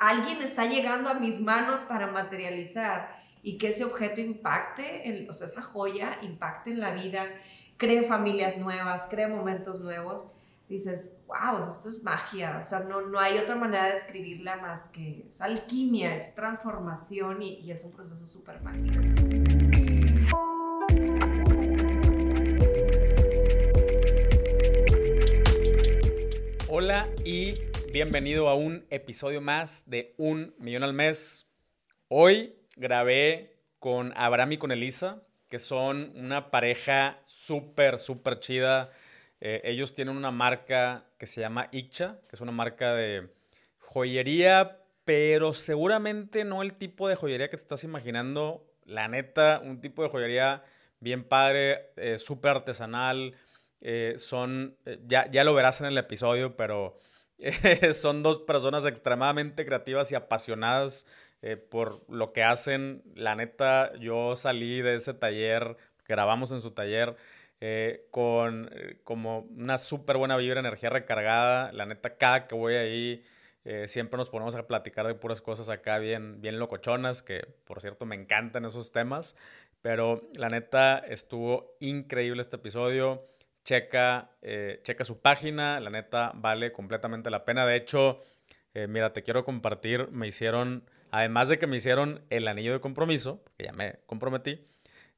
alguien está llegando a mis manos para materializar y que ese objeto impacte, o sea, esa joya impacte en la vida, cree familias nuevas, cree momentos nuevos, dices, wow, esto es magia, o sea, no, no hay otra manera de describirla más que es alquimia, es transformación y, y es un proceso súper mágico. Hola y bienvenido a un episodio más de Un Millón al Mes. Hoy grabé con Abraham y con Elisa, que son una pareja súper, súper chida. Eh, ellos tienen una marca que se llama Icha, que es una marca de joyería, pero seguramente no el tipo de joyería que te estás imaginando. La neta, un tipo de joyería bien padre, eh, súper artesanal. Eh, son, ya, ya lo verás en el episodio, pero son dos personas extremadamente creativas y apasionadas eh, por lo que hacen. La neta, yo salí de ese taller, grabamos en su taller, eh, con eh, como una súper buena vibra, energía recargada. La neta, cada que voy ahí, siempre nos ponemos a platicar de puras cosas acá bien, bien locochonas, que por cierto me encantan esos temas. Pero la neta, estuvo increíble este episodio. Checa, checa su página, la neta vale completamente la pena. De hecho, mira, te quiero compartir, me hicieron Además de que me hicieron el anillo de compromiso, que ya me comprometí,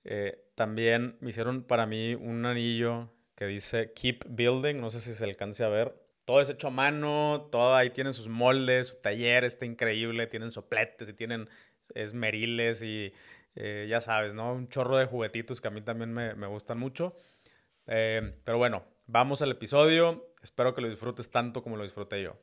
eh, también me hicieron para mí un anillo que dice Keep Building, no sé si se alcance a ver. Todo es hecho a mano, todo ahí tienen sus moldes, su taller está increíble, tienen sopletes y tienen esmeriles y eh, ya sabes, ¿no? Un chorro de juguetitos que a mí también me, me gustan mucho. Eh, pero bueno, vamos al episodio. Espero que lo disfrutes tanto como lo disfruté yo.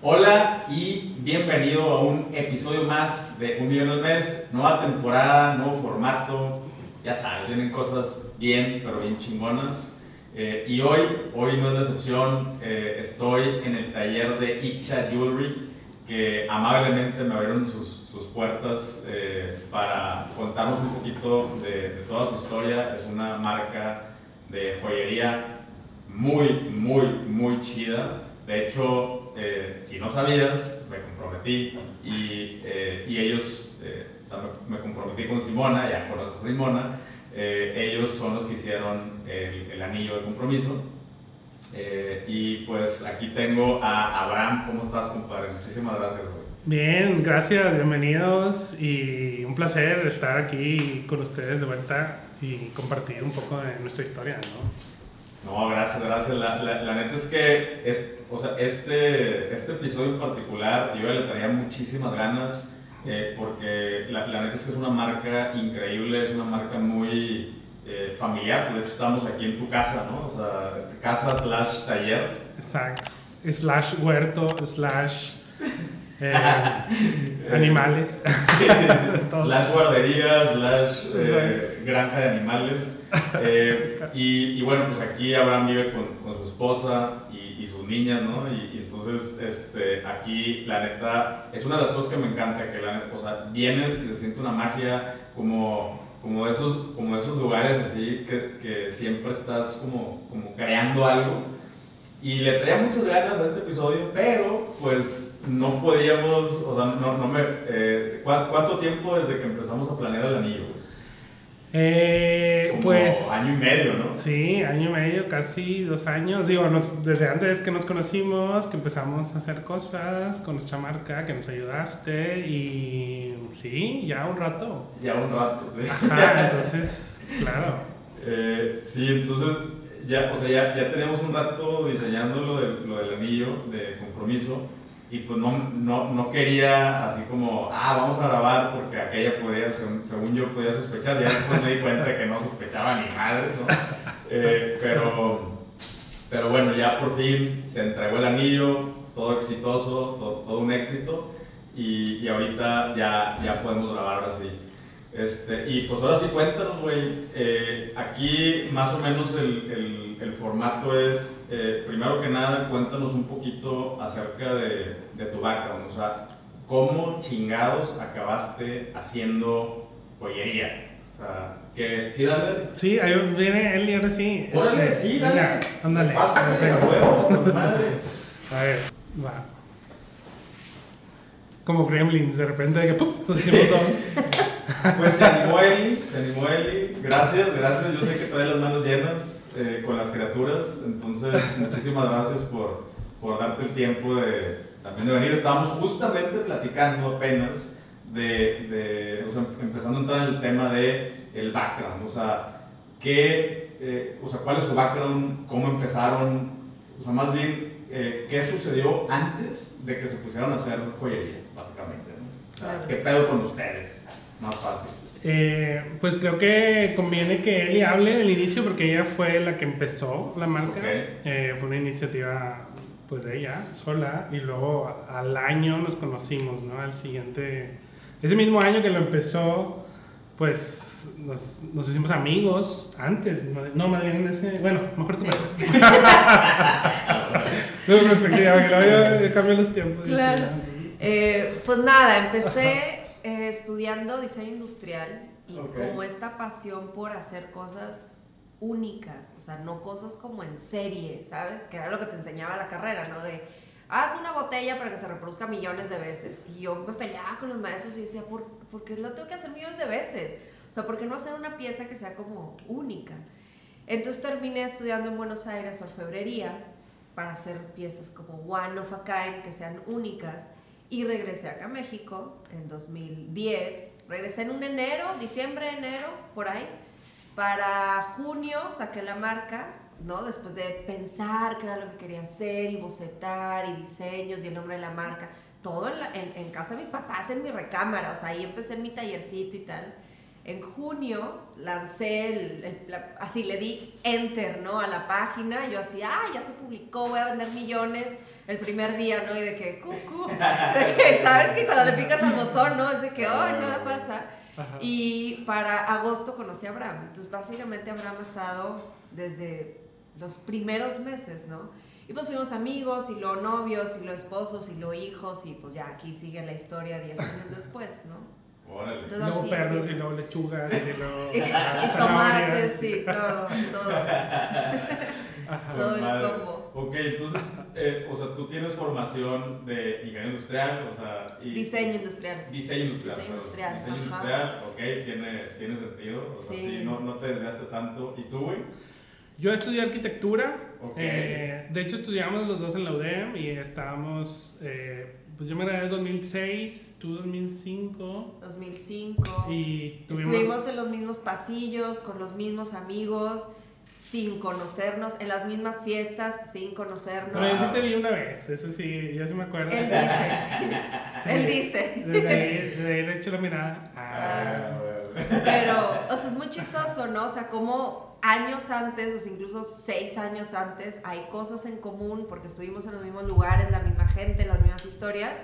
Hola y bienvenido a un episodio más de Un Millón al Mes. Nueva temporada, nuevo formato. Ya sabes, vienen cosas bien, pero bien chingonas. Eh, y hoy, hoy no es la excepción, eh, estoy en el taller de Icha Jewelry, que amablemente me abrieron sus, sus puertas eh, para contarnos un poquito de, de toda su historia. Es una marca de joyería muy, muy, muy chida. De hecho, eh, si no sabías, me comprometí y, eh, y ellos, eh, o sea, me, comprometí con Simona, ya conoces a Simona, ellos son los que hicieron el anillo de compromiso. y pues aquí tengo a Abraham, ¿cómo estás, compadre? Muchísimas gracias, Bien, gracias, bienvenidos y un placer estar aquí con ustedes de vuelta y compartir un poco de nuestra historia, ¿no? No, gracias, gracias. La, la, neta es que es, o sea, este, este episodio en particular yo le traía muchísimas ganas eh, porque la, la, neta es que es una marca increíble, es una marca muy eh, familiar. De hecho, estamos aquí en tu casa, ¿no? O sea, casa slash taller. Exacto. Slash huerto, slash eh, animales. slash guardería, slash eh, granja de animales. Eh, y, y, bueno, pues aquí Abraham vive con, con su esposa y, y, sus niñas, ¿no? Y, entonces, este, aquí, la neta, es una de las cosas que me encanta, que la neta, o sea, vienes y se siente una magia como como esos, como esos lugares así que, que siempre estás como, como creando algo y le traía muchas ganas a este episodio, pero pues no podíamos, o sea, no, no me... Eh, ¿Cuánto tiempo desde que empezamos a planear el anillo? Eh, pues... Año y medio, ¿no? Sí, año y medio, casi dos años. Digo, desde antes que nos conocimos, que empezamos a hacer cosas con nuestra marca, que nos ayudaste y sí, ya un rato. Ya un rato, sí. Ajá, entonces, claro. Eh, sí, entonces ya, o sea, ya, ya teníamos un rato diseñando lo, de, lo del anillo de compromiso y pues no, no, no, quería así como, ah, vamos a grabar porque aquella podía, según, yo podía sospechar, ya después me di cuenta que no sospechaba ni madre, ¿no? Eh, pero, pero bueno, ya por fin se entregó el anillo, todo exitoso, todo, todo un éxito y, y, ahorita ya, ya podemos grabar así. Este, y pues ahora sí cuéntanos, güey, eh, aquí más o menos el, el formato es, eh, primero que nada, cuéntanos un poquito acerca de, de, tu background, o sea, ¿cómo chingados acabaste haciendo joyería? O sea, que, ¿sí, dale? Sí, ahí viene él y ahora sí. Órale, este, sí, dale. Venga, ándale. Pásale, huevos, madre. A ver, va. como gremlins, de repente de que ¡pum! nos hicimos dos. Pues se animó Eli, se animó Eli. Gracias, gracias. Yo sé que trae las manos llenas eh, con las criaturas. Entonces, muchísimas gracias por, por darte el tiempo de también de venir. Estábamos justamente platicando apenas de, de o sea, empezando a entrar en el tema de el background. O sea, qué, eh, o sea, cuál es su background, cómo empezaron, o sea, más bien, eh, qué sucedió antes de que se pusieran a hacer joyería, básicamente. ¿no? O sea. ¿Qué pedo con ustedes? Más fácil. Eh, pues creo que conviene que Eli hable del inicio porque ella fue la que empezó la marca. Ok. Eh, fue una iniciativa pues de ella sola y luego al año nos conocimos, ¿no? Al siguiente, ese mismo año que lo empezó, pues nos, nos hicimos amigos antes, no, no, más bien en ese, bueno, mejor Sí. De perspectiva, luego ya cambian los tiempos. Claro. Eh, pues nada, empecé eh, estudiando diseño industrial y como esta pasión por hacer cosas únicas, o sea, no cosas como en serie, ¿sabes? Que era lo que te enseñaba la carrera, ¿no? De, haz una botella para que se reproduzca millones de veces. Y yo me peleaba con los maestros y decía, ¿por, ¿por qué lo tengo que hacer millones de veces? O sea, ¿por qué no hacer una pieza que sea como única? Entonces terminé estudiando en Buenos Aires orfebrería para hacer piezas como one of a kind, que sean únicas. Y regresé acá a México en 2010. Regresé en un enero, diciembre, enero, por ahí. Para junio saqué la marca, ¿no? Después de pensar qué era lo que quería hacer y bocetar y diseños y el nombre de la marca. Todo en, la- en- en casa de mis papás, en mi recámara. O sea, ahí empecé en mi tallercito y tal. En junio lancé, el, el- la- así le di enter, ¿no? A la página. Yo así, ah, ya se publicó, voy a vender millones el primer día, ¿no? Y de que, cucu. De que, ¿Sabes que cuando le picas al botón, ¿no? Es de que, oh, nada pasa. Ajá. Y para agosto conocí a Abraham. Entonces, básicamente, Abraham ha estado desde los primeros meses, ¿no? Y pues fuimos amigos, y luego novios, y luego esposos, y luego hijos, y pues ya aquí sigue la historia 10 años después, ¿no? Órale. Entonces, luego así perros empieza. y luego lechugas y luego Y, tomates, sí, todo, todo. Ajá. todo el Madre. combo. Ok, entonces, eh, o sea, tú tienes formación de ingeniero industrial, o sea, y Diseño industrial. Diseño industrial. Diseño industrial, Diseño industrial, ok, tiene, tiene sentido. O sea, Sí. sí, no, no te desviaste tanto. ¿Y tú, güey? Yo estudié arquitectura. Ok. eh, de hecho, estudiamos los dos en la UDEM y estábamos. eh, pues yo me gradué en 2006, tú 2005. 2005. Y tuvimos. Estuvimos en los mismos pasillos, con los mismos amigos, sin conocernos, en las mismas fiestas, sin conocernos. Bueno, yo sí te vi una vez, eso sí, yo sí me acuerdo. Él dice. Sí. Él dice. Desde ahí, desde ahí le eché la mirada. Ah, Ah. Pero, o sea, es muy chistoso, ¿no? O sea, como años antes, o sea, incluso seis años antes, hay cosas en común porque estuvimos en los mismos lugares, la misma gente, las mismas historias,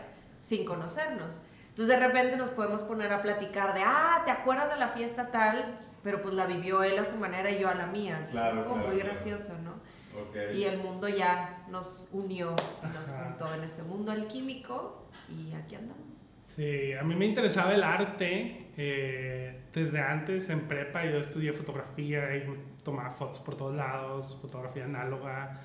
sin conocernos. Entonces, de repente nos podemos poner a platicar de, ah, ¿te acuerdas de la fiesta tal? Pero pues la vivió él a su manera y yo a la mía. Entonces, Claro, es como claro, muy claro. gracioso, ¿no? Ok. Y el mundo ya nos unió, y nos Ajá. juntó en este mundo alquímico y aquí andamos. Sí, a mí me interesaba el arte. Eh, desde antes, en prepa, yo estudié fotografía y tomaba fotos por todos lados, fotografía análoga.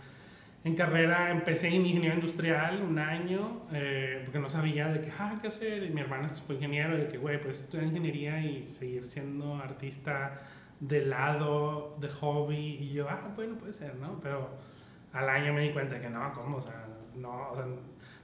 En carrera empecé en ingeniería industrial un año, eh, porque no sabía de qué, ah, qué hacer. Y mi hermana fue ingeniero, de que, güey, pues estudiar ingeniería y seguir siendo artista de lado, de hobby. Y yo, ah, bueno, puede ser, ¿no? Pero al año me di cuenta de que no, ¿cómo? O sea, no, o sea,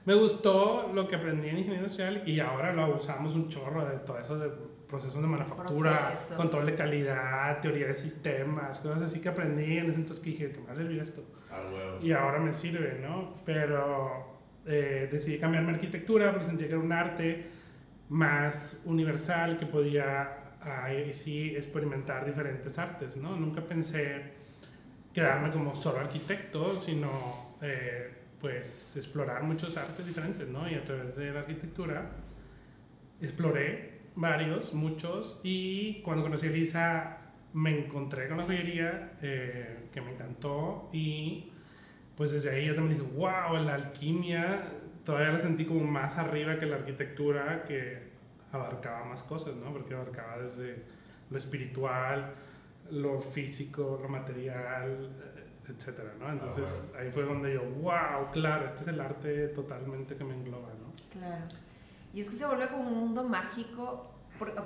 me gustó lo que aprendí en ingeniería industrial y ahora lo usamos un chorro de todo eso de procesos de manufactura, Procesos. control de calidad, teoría de sistemas, cosas así que aprendí en ese entonces que dije que me va a servir esto. Ah, huevo. Y ahora me sirve, ¿no? Pero eh, decidí cambiarme a arquitectura porque sentía que era un arte más universal que podía ahí sí experimentar diferentes artes, ¿no? Nunca pensé quedarme como solo arquitecto, sino eh, pues explorar muchos artes diferentes, ¿no? Y a través de la arquitectura exploré varios, muchos, y cuando conocí a Elisa me encontré con la joyería eh, que me encantó y pues desde ahí yo también dije, wow, la alquimia todavía la sentí como más arriba que la arquitectura que abarcaba más cosas, ¿no? Porque abarcaba desde lo espiritual, lo físico, lo material, eh, etcétera, ¿no? Entonces ahí fue donde yo, wow, claro, este es el arte totalmente que me engloba, ¿no? Claro. Y es que se vuelve como un mundo mágico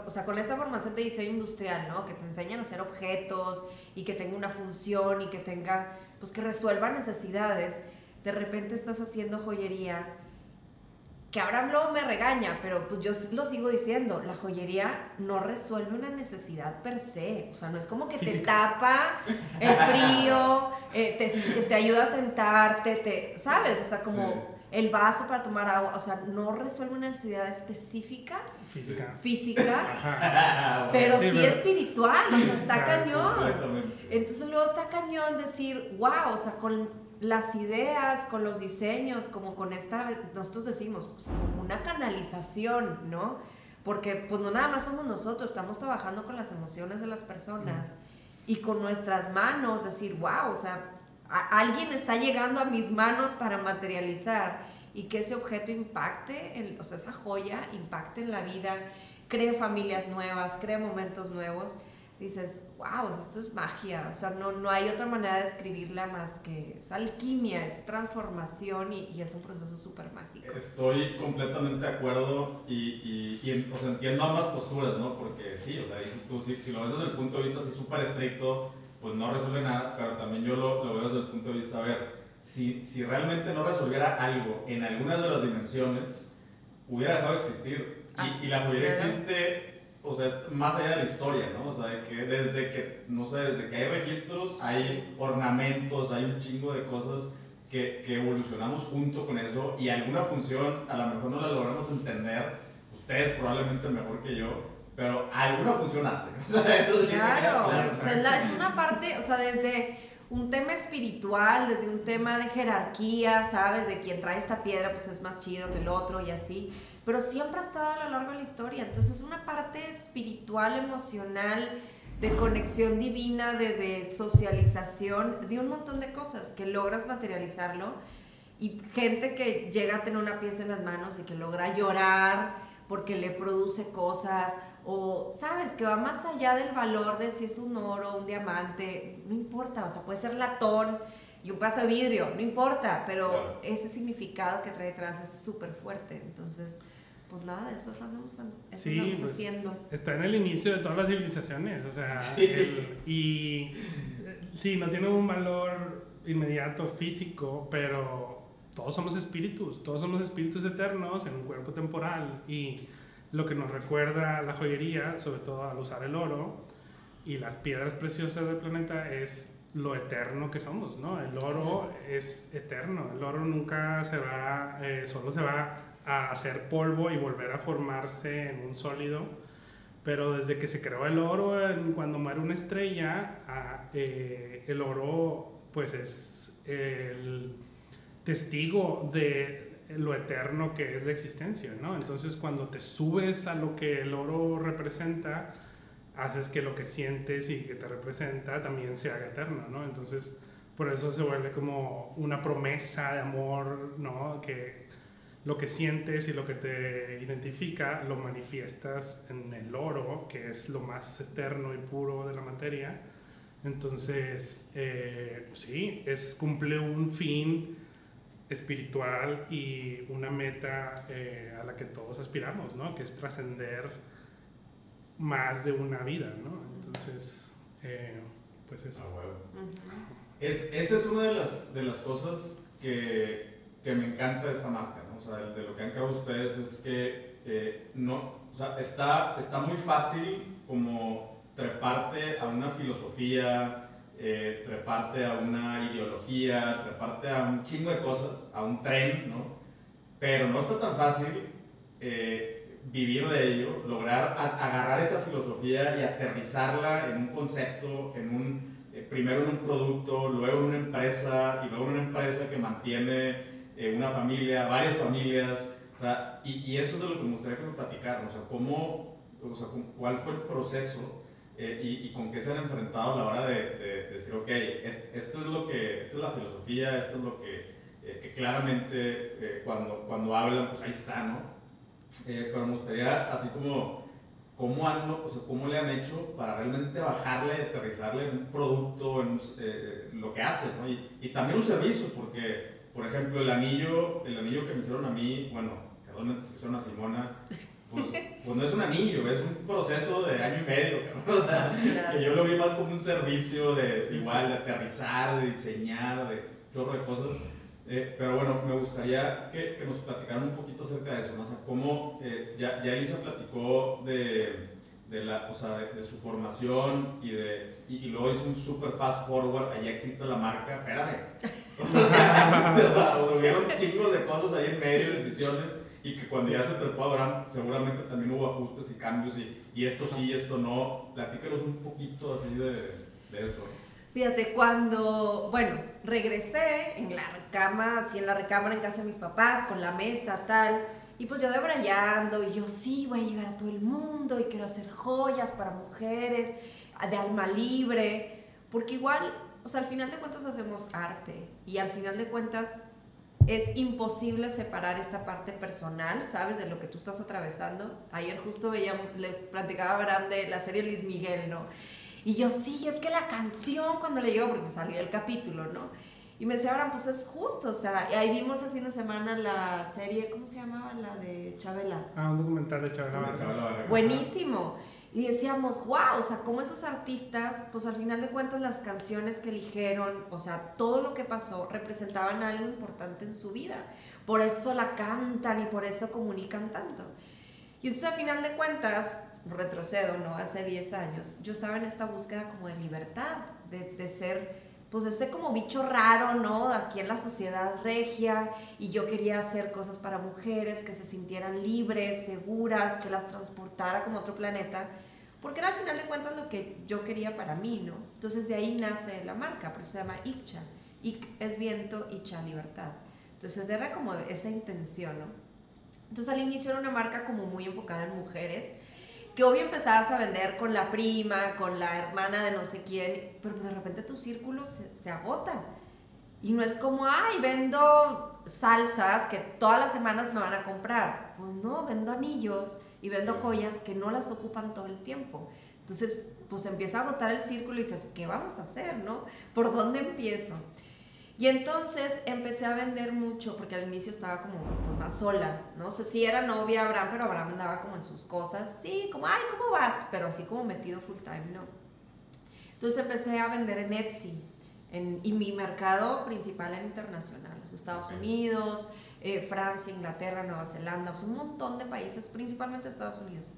o sea, con esta formación de diseño industrial, ¿no? Que te enseñan a hacer objetos y que tenga una función y que tenga, pues que resuelva necesidades. De repente estás haciendo joyería, que Abraham luego me regaña, pero pues yo lo sigo diciendo, la joyería no resuelve una necesidad per se, o sea, no es como que te tapa el frío, eh, te, te, ayuda a sentarte, te, ¿sabes? O sea, como el vaso para tomar agua, o sea, no resuelve una necesidad específica. Física. Física, pero sí, espiritual, o sea, está cañón. Entonces luego está cañón decir, wow, o sea, con las ideas, con los diseños, como con esta, nosotros decimos, pues como una canalización, ¿no? Porque pues no nada más somos nosotros, estamos trabajando con las emociones de las personas y con nuestras manos, decir, wow, o sea, alguien está llegando a mis manos para materializar y que ese objeto impacte, o sea, esa joya impacte en la vida, cree familias nuevas, cree momentos nuevos, dices, wow, esto es magia, o sea, no, no hay otra manera de describirla más que es alquimia, es transformación y, es un proceso súper mágico. Estoy completamente de acuerdo y, y, o sea, entiendo ambas posturas, ¿no? Porque sí, o sea, dices tú, si, si lo ves desde el punto de vista súper estricto, pues no resuelve nada, pero también yo lo, lo, veo desde el punto de vista, a ver, si, si realmente no resolviera algo en alguna de las dimensiones, hubiera dejado de existir. Y, y la joyería existe, o sea, más allá de la historia, ¿no? O sea, que desde que, no sé, desde que hay registros, hay ornamentos, hay un chingo de cosas que, que evolucionamos junto con eso y alguna función a lo mejor no la logramos entender, ustedes probablemente mejor que yo, pero alguna función hace. claro, o sea, es, una parte, o sea, desde un tema espiritual, desde un tema de jerarquía, ¿sabes? De quien trae esta piedra, pues es más chido que el otro y así. Pero siempre ha estado a lo largo de la historia. Entonces, es una parte espiritual, emocional, de conexión divina, de, de socialización, de un montón de cosas que logras materializarlo. Y gente que llega a tener una pieza en las manos y que logra llorar porque le produce cosas o sabes que va más allá del valor de si es un oro, un diamante, no importa, o sea, puede ser latón y un pedazo de vidrio, no importa, pero ese significado que trae detrás es súper fuerte, entonces, pues nada, eso andamos, eso sí, pues, haciendo. Está en el inicio de todas las civilizaciones, o sea, y sí, no tiene un valor inmediato físico, pero todos somos espíritus, todos somos espíritus eternos en un cuerpo temporal y lo que nos recuerda la joyería, sobre todo al usar el oro y las piedras preciosas del planeta, es lo eterno que somos, ¿no? El oro es eterno, el oro nunca se va, eh, solo se va a hacer polvo y volver a formarse en un sólido, pero desde que se creó el oro, cuando muere una estrella, eh, el oro pues es el testigo de lo eterno que es la existencia, ¿no? Entonces cuando te subes a lo que el oro representa, haces que lo que sientes y que te representa también se haga eterno, ¿no? Entonces por eso se vuelve como una promesa de amor, ¿no? Que lo que sientes y lo que te identifica lo manifiestas en el oro, que es lo más eterno y puro de la materia. Entonces, eh, sí, es cumple un fin espiritual y una meta eh, a la que todos aspiramos, ¿no? Que es trascender más de una vida, ¿no? Entonces, eh, pues eso. Ah, es, esa es una de las, de las cosas que, que, me encanta de esta marca, ¿no? O sea, de lo que han creado ustedes es que eh, no, o sea, está, está muy fácil como treparte a una filosofía, eh, treparte a una ideología, treparte a un chingo de cosas, a un tren, ¿no? Pero no está tan fácil eh, vivir de ello, lograr agarrar esa filosofía y aterrizarla en un concepto, en un, eh, primero en un producto, luego en una empresa y luego en una empresa que mantiene una familia, varias familias, o sea, y, eso es de lo que me gustaría que me platicaran, o sea, cómo, o sea, cuál fue el proceso eh, y, y, con qué se han enfrentado a la hora de, de, decir, ok, esto es lo que, esta es la filosofía, esto es lo que, eh, que claramente eh, cuando, cuando hablan, pues ahí está, ¿no? pero me gustaría, así como, ¿cómo, han, o sea, ¿cómo le han hecho para realmente bajarle, aterrizarle en un producto, en lo que hace, ¿no? Y, y, también un servicio, porque, por ejemplo, el anillo, el anillo que me hicieron a mí, bueno, quedó ponen atención a Simona, pues, pues, no es un anillo, es un proceso de año y medio, O sea, que yo lo vi más como un servicio de igual, de aterrizar, de diseñar, de chorro de cosas. Eh, pero bueno, me gustaría que, que, nos platicaran un poquito acerca de eso, ¿no? O sea, cómo eh, ya, ya Elisa platicó de, de, la, o sea, de, su formación y, de, y, y, luego hizo un super fast forward, allá existe la marca, espérame. O sea, hubieron chingos de cosas ahí en medio, decisiones y que cuando ya se trepó Abraham, seguramente también hubo ajustes y cambios y, y esto sí y esto no. Platícanos un poquito así de, de, eso. Fíjate, cuando, bueno, regresé en la cama, así en la recámara en casa de mis papás, con la mesa, tal, y pues yo debrayando, y yo sí, voy a llegar a todo el mundo, y quiero hacer joyas para mujeres, de alma libre, porque igual, o sea, al final de cuentas hacemos arte, y al final de cuentas es imposible separar esta parte personal, ¿sabes? De lo que tú estás atravesando. Ayer justo veía, le platicaba a Abraham de la serie Luis Miguel, ¿no? Y yo, sí, es que la canción cuando le llegó, porque salió el capítulo, ¿no? Y me decía, Abraham, pues es justo, o sea, ahí vimos el fin de semana la serie, ¿cómo se llamaba? La de Chabela. Ah, un documental de Chabela Vargas. Buenísimo. Y decíamos, wow, o sea, como esos artistas, pues al final de cuentas las canciones que eligieron, o sea, todo lo que pasó representaban algo importante en su vida. Por eso la cantan y por eso comunican tanto. Y entonces al final de cuentas, retrocedo, ¿no? Hace 10 años, yo estaba en esta búsqueda como de libertad, de, de ser pues este como bicho raro, ¿no? Aquí en la sociedad regia y yo quería hacer cosas para mujeres que se sintieran libres, seguras, que las transportara como otro planeta, porque era al final de cuentas lo que yo quería para mí, ¿no? Entonces de ahí nace la marca, por eso se llama Ikcha. Ik es viento, Icha libertad. Entonces era como esa intención, ¿no? Entonces al inicio era una marca como muy enfocada en mujeres, que obvio empezabas a vender con la prima, con la hermana de no sé quién, pero pues de repente tu círculo se, se agota. Y no es como, ay, vendo salsas que todas las semanas me van a comprar. Pues no, vendo anillos y vendo joyas que no las ocupan todo el tiempo. Entonces, pues empieza a agotar el círculo y dices, ¿qué vamos a hacer, no? ¿Por dónde empiezo? Y entonces empecé a vender mucho, porque al inicio estaba como pues, más sola, ¿no? sé si era novia Abraham, pero Abraham andaba como en sus cosas, sí, como, ay, ¿cómo vas? Pero así como metido full time, ¿no? Entonces empecé a vender en Etsy, en, y mi mercado principal era internacional, los Estados Unidos, eh, Francia, Inglaterra, Nueva Zelanda, un montón de países, principalmente Estados Unidos.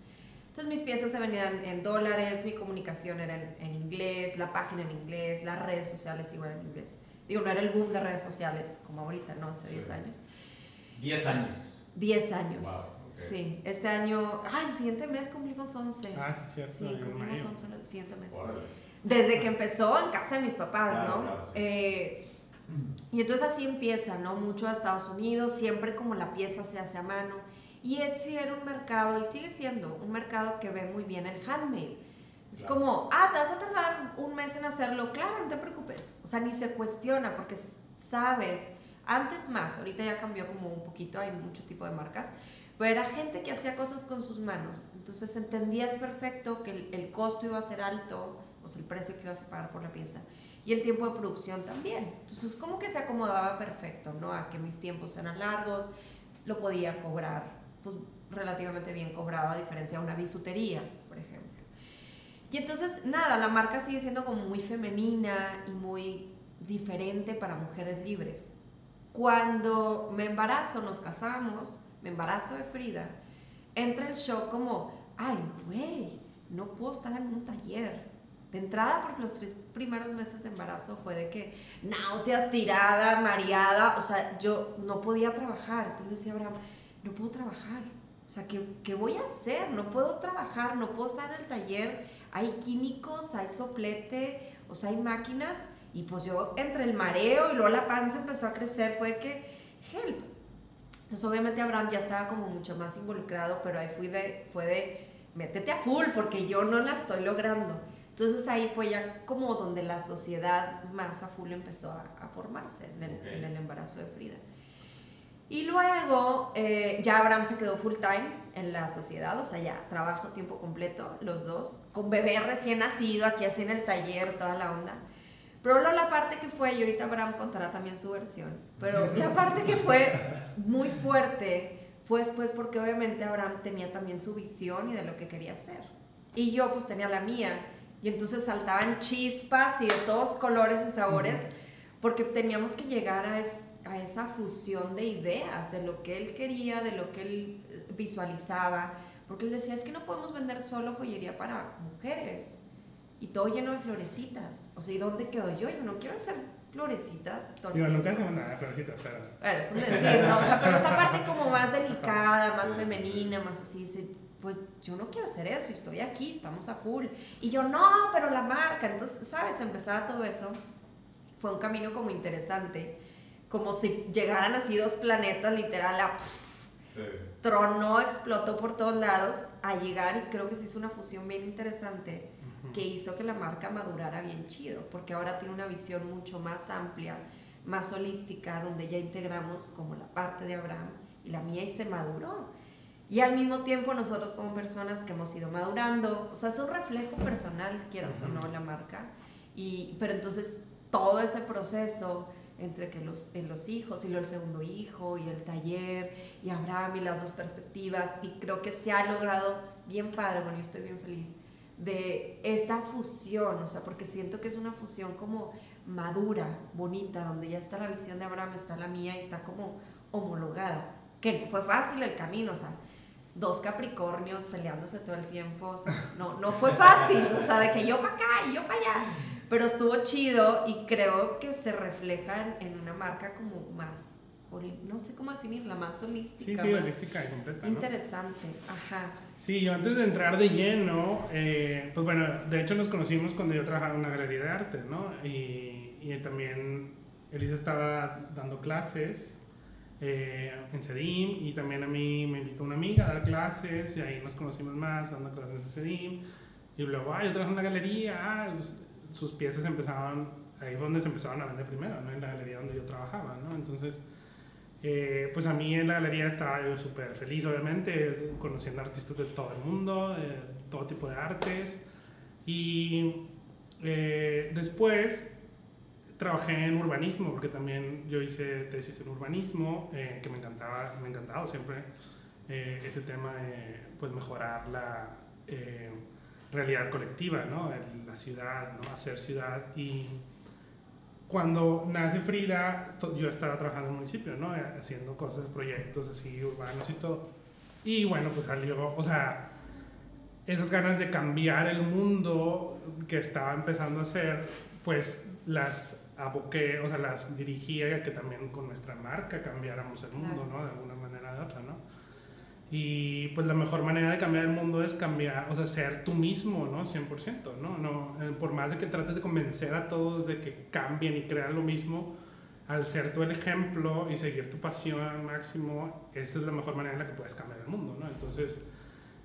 Entonces mis piezas se vendían en dólares, mi comunicación era en, en inglés, la página en inglés, las redes sociales igual en inglés. Digo, no era el boom de redes sociales como ahorita, ¿no? Hace 10 años. 10 años. 10 años. Sí, este año, ah, el siguiente mes cumplimos 11. Ah, sí, cierto. Sí, cumplimos 11 el siguiente mes. Desde que empezó en casa de mis papás, ¿no? eh, y entonces así empieza, ¿no? Mucho a Estados Unidos, siempre como la pieza se hace a mano. Y Etsy era un mercado, y sigue siendo, un mercado que ve muy bien el handmade. Es como, ah, te vas a tardar un mes en hacerlo. Claro, no te preocupes. O sea, ni se cuestiona porque sabes, antes más, ahorita ya cambió como un poquito, hay mucho tipo de marcas, pero era gente que hacía cosas con sus manos. Entonces entendías perfecto que el, el costo iba a ser alto, o sea, el precio que ibas a pagar por la pieza y el tiempo de producción también. Entonces, como que se acomodaba perfecto, ¿no? A que mis tiempos eran largos, lo podía cobrar, pues relativamente bien cobrado, a diferencia de una bisutería. Y entonces, nada, la marca sigue siendo como muy femenina y muy diferente para mujeres libres. Cuando me embarazo, nos casamos, me embarazo de Frida, entra el shock como, ay, güey, no puedo estar en un taller, de entrada, porque los tres primeros meses de embarazo fue de que náuseas, tirada, mareada, o sea, yo no podía trabajar. Entonces decía Abraham, no puedo trabajar. O sea, ¿qué, ¿qué, voy a hacer? No puedo trabajar, no puedo estar en el taller. Hay químicos, hay soplete, o sea, hay máquinas. Y pues yo, entre el mareo y luego la panza empezó a crecer, fue que, help. Entonces, obviamente, Abraham ya estaba como mucho más involucrado, pero ahí fui de, fue de, métete a full, porque yo no la estoy logrando. Entonces ahí fue ya como donde la sociedad más a full empezó a, formarse en el, embarazo de Frida. Y luego eh, ya Abraham se quedó full time en la sociedad, o sea, ya trabajo tiempo completo, los dos, con bebé recién nacido, aquí así en el taller, toda la onda. Pero la parte que fue, y ahorita Abraham contará también su versión, pero la parte que fue muy fuerte fue después porque obviamente Abraham tenía también su visión y de lo que quería hacer. Y yo pues tenía la mía. Y entonces saltaban chispas y de todos colores y sabores, porque teníamos que llegar a, a esa fusión de ideas, de lo que él quería, de lo que él eh, visualizaba. Porque él decía, es que no podemos vender solo joyería para mujeres y todo lleno de florecitas. O sea, ¿y dónde quedo yo? Yo no quiero hacer florecitas Digo, nunca hacemos nada de florecitas, pero... Bueno, es un decir, ¿no? O sea, pero esta parte como más delicada, más femenina, más así, pues yo no quiero hacer eso y estoy aquí, estamos a full. Y yo, no, pero la marca. Entonces, ¿sabes? Empezaba todo eso. Fue un camino como interesante. Como si llegaran así dos planetas, literal, a... sí. Tronó, explotó por todos lados a llegar y creo que se hizo una fusión bien interesante que hizo que la marca madurara bien chido, porque ahora tiene una visión mucho más amplia, más holística, donde ya integramos como la parte de Abraham y la mía y se maduró. Y al mismo tiempo nosotros como personas que hemos ido madurando, o sea, es un reflejo personal, quieras o no, la marca. Y, pero entonces todo ese proceso entre que los, los hijos y luego el segundo hijo y el taller y Abraham y las dos perspectivas y creo que se ha logrado bien padre, bueno, yo estoy bien feliz de esa fusión, o sea, porque siento que es una fusión como madura, bonita, donde ya está la visión de Abraham, está la mía y está como homologada, que no fue fácil el camino, o sea, dos Capricornios peleándose todo el tiempo, o sea, no, no fue fácil, o sea, de que yo para acá y yo para allá, pero estuvo chido y creo que se refleja en una marca como más, no sé cómo definirla, más holística. Sí, sí, holística y completa. Interesante, ajá. Sí, yo antes de entrar de lleno, eh, pues bueno, de hecho nos conocimos cuando yo trabajaba en una galería de arte, ¿no? Y, y también Elisa estaba dando clases eh, en CEDIM y también a mí me invitó una amiga a dar clases y ahí nos conocimos más dando clases en CEDIM. Y luego, ah, yo trabajo en una galería, ah, pues, sus piezas empezaban, ahí fue donde se empezaron a vender primero, ¿no? En la galería donde yo trabajaba, ¿no? Entonces eh, pues a mí en la galería estaba yo súper feliz, obviamente, conociendo artistas de todo el mundo, de todo tipo de artes. Y eh, después trabajé en urbanismo, porque también yo hice tesis en urbanismo, eh, que me encantaba, me ha encantado siempre ese tema de pues, mejorar la realidad colectiva, ¿no? la ciudad, ¿no? hacer ciudad. Y cuando nace Frida, yo estaba trabajando en el municipio, ¿no? Haciendo cosas, proyectos así urbanos y todo. Y bueno, pues salió, o sea, esas ganas de cambiar el mundo que estaba empezando a hacer, pues las aboqué, o sea, las dirigía a que también con nuestra marca cambiáramos el mundo, ¿no? De alguna manera o de otra, ¿no? Y pues la mejor manera de cambiar el mundo es cambiar, o sea, ser tú mismo, ¿no? 100%, ¿no? no eh, por más de que trates de convencer a todos de que cambien y crean lo mismo, al ser tú el ejemplo y seguir tu pasión al máximo, esa es la mejor manera en la que puedes cambiar el mundo, ¿no? Entonces,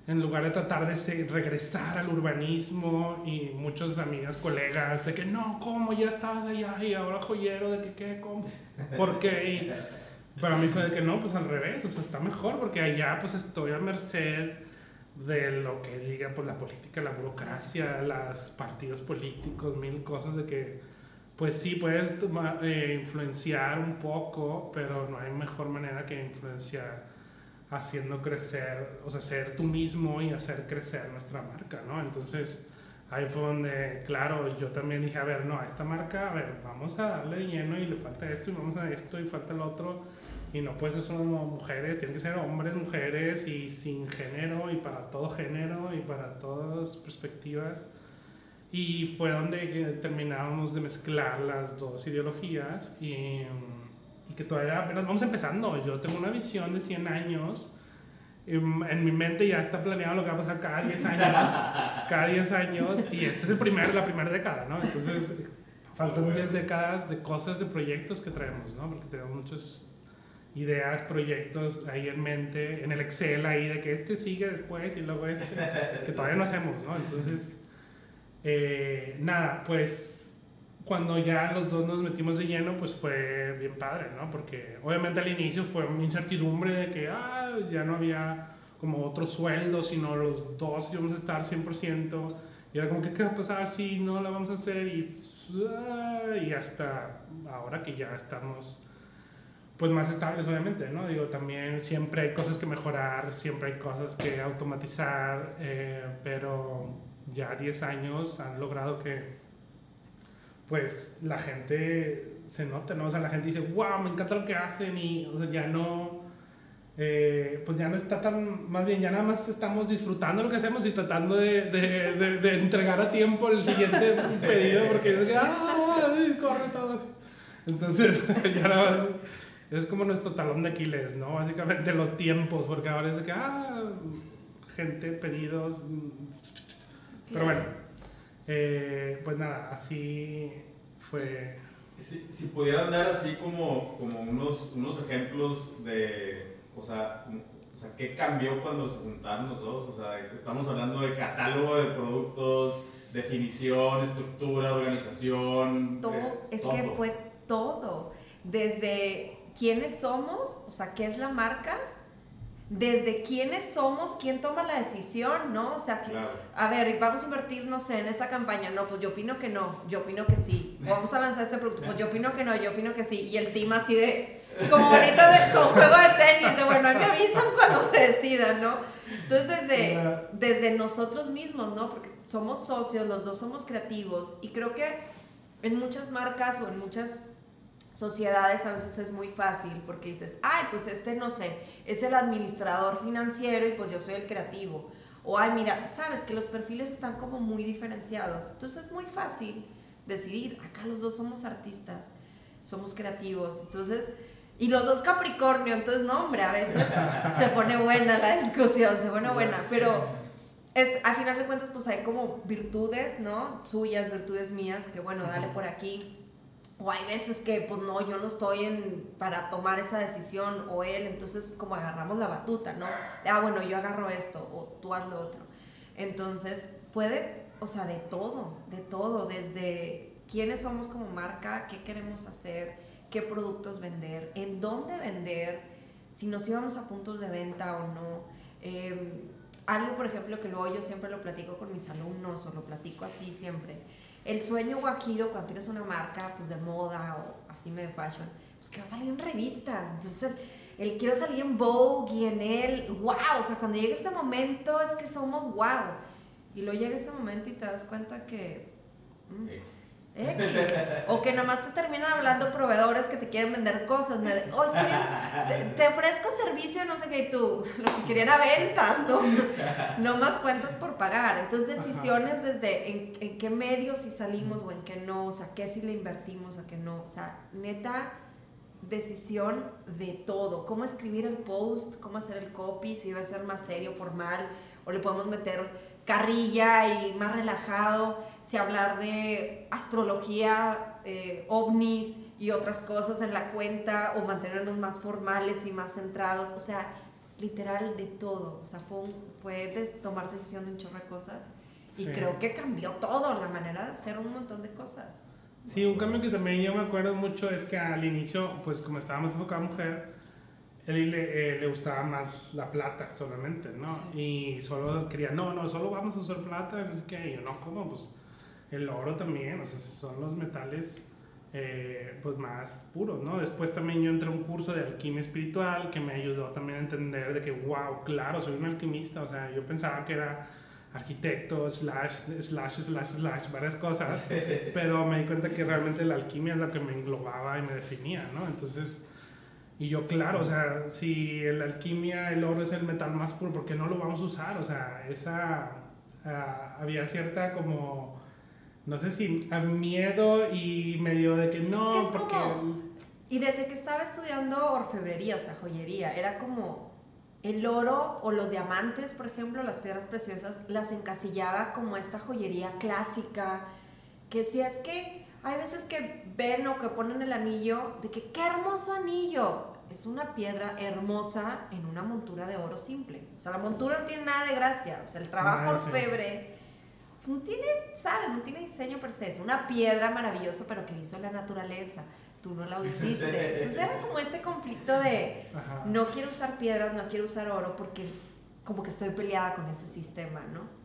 en lugar de tratar de regresar al urbanismo y muchos amigas, colegas, de que no, ¿cómo? Ya estabas allá y ahora joyero, de que qué, ¿cómo? ¿Por qué? Para mí fue de que no, pues al revés, o sea, está mejor porque allá pues estoy a merced de lo que diga pues la política, la burocracia, los partidos políticos, mil cosas de que pues sí puedes eh, influenciar un poco, pero no hay mejor manera que influenciar haciendo crecer, o sea, ser tú mismo y hacer crecer nuestra marca, ¿no? Entonces, ahí fue donde, claro, yo también dije, a ver, no, a esta marca, a ver, vamos a darle lleno y le falta esto y vamos a esto y falta el otro y no puede ser solo mujeres, tienen que ser hombres, mujeres y sin género y para todo género y para todas perspectivas. Y fue donde terminábamos de mezclar las dos ideologías y, y que todavía apenas vamos empezando. Yo tengo una visión de 100 años. En mi mente ya está planeado lo que va a pasar cada 10 años. cada 10 años. Y esta es el primer, la primera década, ¿no? Entonces, faltan 10 décadas de cosas, de proyectos que traemos, ¿no? Porque tenemos muchos ideas, proyectos ahí en mente, en el Excel ahí de que este sigue después y luego este, que todavía no hacemos, ¿no? Entonces, eh, nada, pues cuando ya los dos nos metimos de lleno, pues fue bien padre, ¿no? Porque obviamente al inicio fue una incertidumbre de que, ah, ya no había como otro sueldo, sino los dos íbamos a estar 100%. Y era como que, ¿qué va a pasar si no la vamos a hacer? Y, ah, y hasta ahora que ya estamos pues más estables, obviamente, ¿no? Digo, también siempre hay cosas que mejorar, siempre hay cosas que automatizar, eh, pero ya 10 años han logrado que, pues, la gente se note, ¿no? O sea, la gente dice, wow, me encanta lo que hacen y, o sea, ya no, eh, pues ya no está tan, más bien ya nada más estamos disfrutando lo que hacemos y tratando de, de, de, de entregar a tiempo el siguiente pedido porque, ah, corre todo así. Entonces, ya nada más es como nuestro talón de Aquiles, ¿no? Básicamente los tiempos, porque ahora es de que, ah, gente, pedidos. Pero bueno, eh, pues nada, así fue. Si, si pudieran dar así como, como unos, unos ejemplos de, o sea, o sea, ¿qué cambió cuando se juntaron los dos? O sea, estamos hablando de catálogo de productos, definición, estructura, organización. Todo, es que fue todo. Desde quiénes somos, o sea, qué es la marca, desde quiénes somos, quién toma la decisión, ¿no? O sea, a ver, vamos a invertir, no sé, en esta campaña, no, pues yo opino que no, yo opino que sí. vamos a lanzar este producto, pues yo opino que no, yo opino que sí. Y el team así de, como bolita de con juego de tenis, de bueno, me avisan cuando se decidan, ¿no? Entonces, desde, desde nosotros mismos, ¿no? Porque somos socios, los dos somos creativos y creo que en muchas marcas o en muchas sociedades a veces es muy fácil porque dices, ay, pues este no sé, es el administrador financiero y pues yo soy el creativo. O ay, mira, sabes que los perfiles están como muy diferenciados. Entonces es muy fácil decidir, acá los dos somos artistas, somos creativos. Entonces, y los dos Capricornio, entonces no, hombre, a veces se pone buena la discusión, se pone buena, pero es, a final de cuentas pues hay como virtudes, ¿no? Suyas, virtudes mías, que bueno, dale por aquí o hay veces que, pues no, yo no estoy en, para tomar esa decisión, o él, entonces como agarramos la batuta, ¿no? ah, bueno, yo agarro esto, o tú haz lo otro. Entonces, fue de, o sea, de todo, de todo, desde quiénes somos como marca, qué queremos hacer, qué productos vender, en dónde vender, si nos íbamos a puntos de venta o no. Em, algo, por ejemplo, que luego yo siempre lo platico con mis alumnos, o lo platico así siempre el sueño guajiro cuando tienes una marca pues de moda o así de fashion, pues que va a salir en revistas. Entonces, el quiero salir en Vogue y en él, wow, o sea, cuando llegue ese momento es que somos wow. Y luego llega ese momento y te das cuenta que... Mm, X. O que nomás te terminan hablando proveedores que te quieren vender cosas. Me oh, sí, te, ofrezco servicio, no sé qué, y tú, lo que querían era ventas, ¿no? No más cuentas por pagar. Entonces, decisiones desde en, en, qué medios si salimos o en qué no, o sea, qué si le invertimos o qué no. O sea, neta, decisión de todo. Cómo escribir el post, cómo hacer el copy, si debe ser más serio, formal, o le podemos meter carrilla y más relajado, si hablar de astrología, eh, ovnis y otras cosas en la cuenta, o mantenernos más formales y más centrados, o sea, literal de todo, o sea, fue, fue de tomar decisión de un chorro de cosas y creo que cambió todo, la manera de hacer un montón de cosas. Sí, un cambio que también yo me acuerdo mucho es que al inicio, pues como estábamos enfocada mujer, él le, eh, le, gustaba más la plata solamente, ¿no? Y solo quería, no, no, solo vamos a usar plata, no sé qué. Y yo, no, ¿cómo? Pues el oro también, o sea, son los metales eh, pues más puros, ¿no? Después también yo entré a un curso de alquimia espiritual que me ayudó también a entender de que, wow, claro, soy un alquimista, o sea, yo pensaba que era arquitecto, slash, slash, slash, slash, varias cosas, pero me di cuenta que realmente la alquimia es lo que me englobaba y me definía, ¿no? Entonces y yo, claro, o sea, si la alquimia, el oro es el metal más puro, ¿por qué no lo vamos a usar? O sea, esa, ah, había cierta como, no sé si, miedo y medio de que no, porque... y desde que estaba estudiando orfebrería, o sea, joyería, era como el oro o los diamantes, por ejemplo, las piedras preciosas, las encasillaba como esta joyería clásica, que si es que hay veces que ven o que ponen el anillo de que qué hermoso anillo. Es una piedra hermosa en una montura de oro simple. O sea, la montura no tiene nada de gracia. O sea, el trabajo orfebre no tiene, ¿sabes? No tiene diseño per se. Es una piedra maravillosa, pero que hizo la naturaleza. Tú no la hiciste. Entonces era como este conflicto de no quiero usar piedras, no quiero usar oro porque como que estoy peleada con ese sistema, ¿no?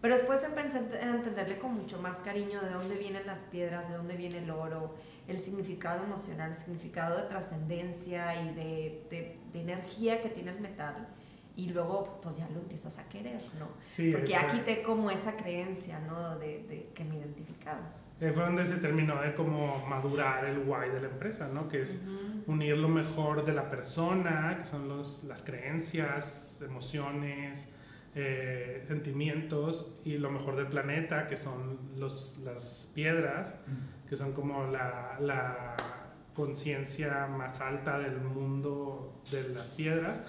Pero después empecé a entenderle con mucho más cariño de dónde vienen las piedras, de dónde viene el oro, el significado emocional, el significado de trascendencia y de, de, de, energía que tiene el metal. Y luego, pues ya lo empiezas a querer, ¿no? Sí, Porque ya quité como esa creencia, ¿no? De, de que me identificaba. Eh, fue donde se terminó de como madurar el why de la empresa, ¿no? Que es unir lo mejor de la persona, que son los, las creencias, emociones, eh, sentimientos, y lo mejor del planeta, que son los, las piedras, que son como la, la conciencia más alta del mundo de las piedras.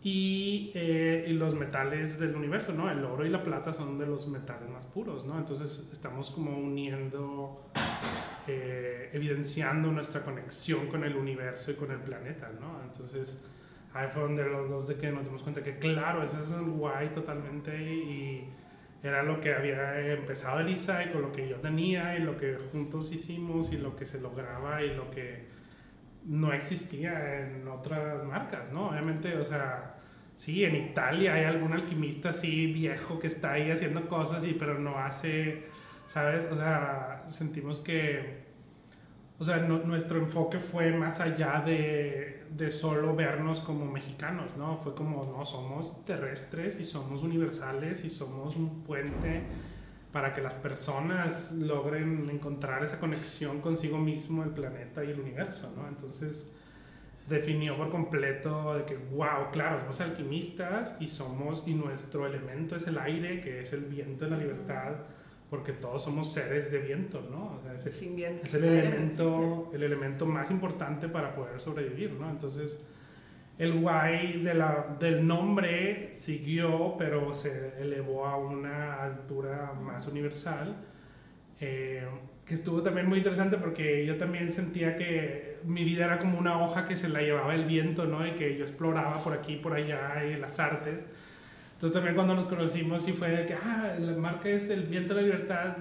Y, eh, y los metales del universo, ¿no? El oro y la plata son de los metales más puros, ¿no? Entonces estamos como uniendo, eh, evidenciando nuestra conexión con el universo y con el planeta, ¿no? Entonces ahí fue donde los dos de que nos dimos cuenta que claro, eso es guay totalmente y era lo que había empezado Elisa y con lo que yo tenía y lo que juntos hicimos y lo que se lograba y lo que no existía en otras marcas, ¿no? Obviamente, o sea, sí, en Italia hay algún alquimista así viejo que está ahí haciendo cosas, y, pero no hace, ¿sabes? O sea, sentimos que, o sea, nuestro enfoque fue más allá de, de solo vernos como mexicanos, ¿no? Fue como, no, somos terrestres y somos universales y somos un puente para que las personas logren encontrar esa conexión consigo mismo, el planeta y el universo, ¿no? Entonces definió por completo de que, wow, claro, somos alquimistas y somos, y nuestro elemento es el aire, que es el viento de la libertad, porque todos somos seres de viento, ¿no? O sea, es el, Sin bien. es el elemento, el elemento más importante para poder sobrevivir, ¿no? Entonces, el guay de la, del nombre siguió, pero se elevó a una altura más universal, eh, que estuvo también muy interesante porque yo también sentía que mi vida era como una hoja que se la llevaba el viento, ¿no? Y que yo exploraba por aquí, por allá, y las artes. Entonces también cuando nos conocimos sí fue de que, ah, la marca es el viento de la libertad,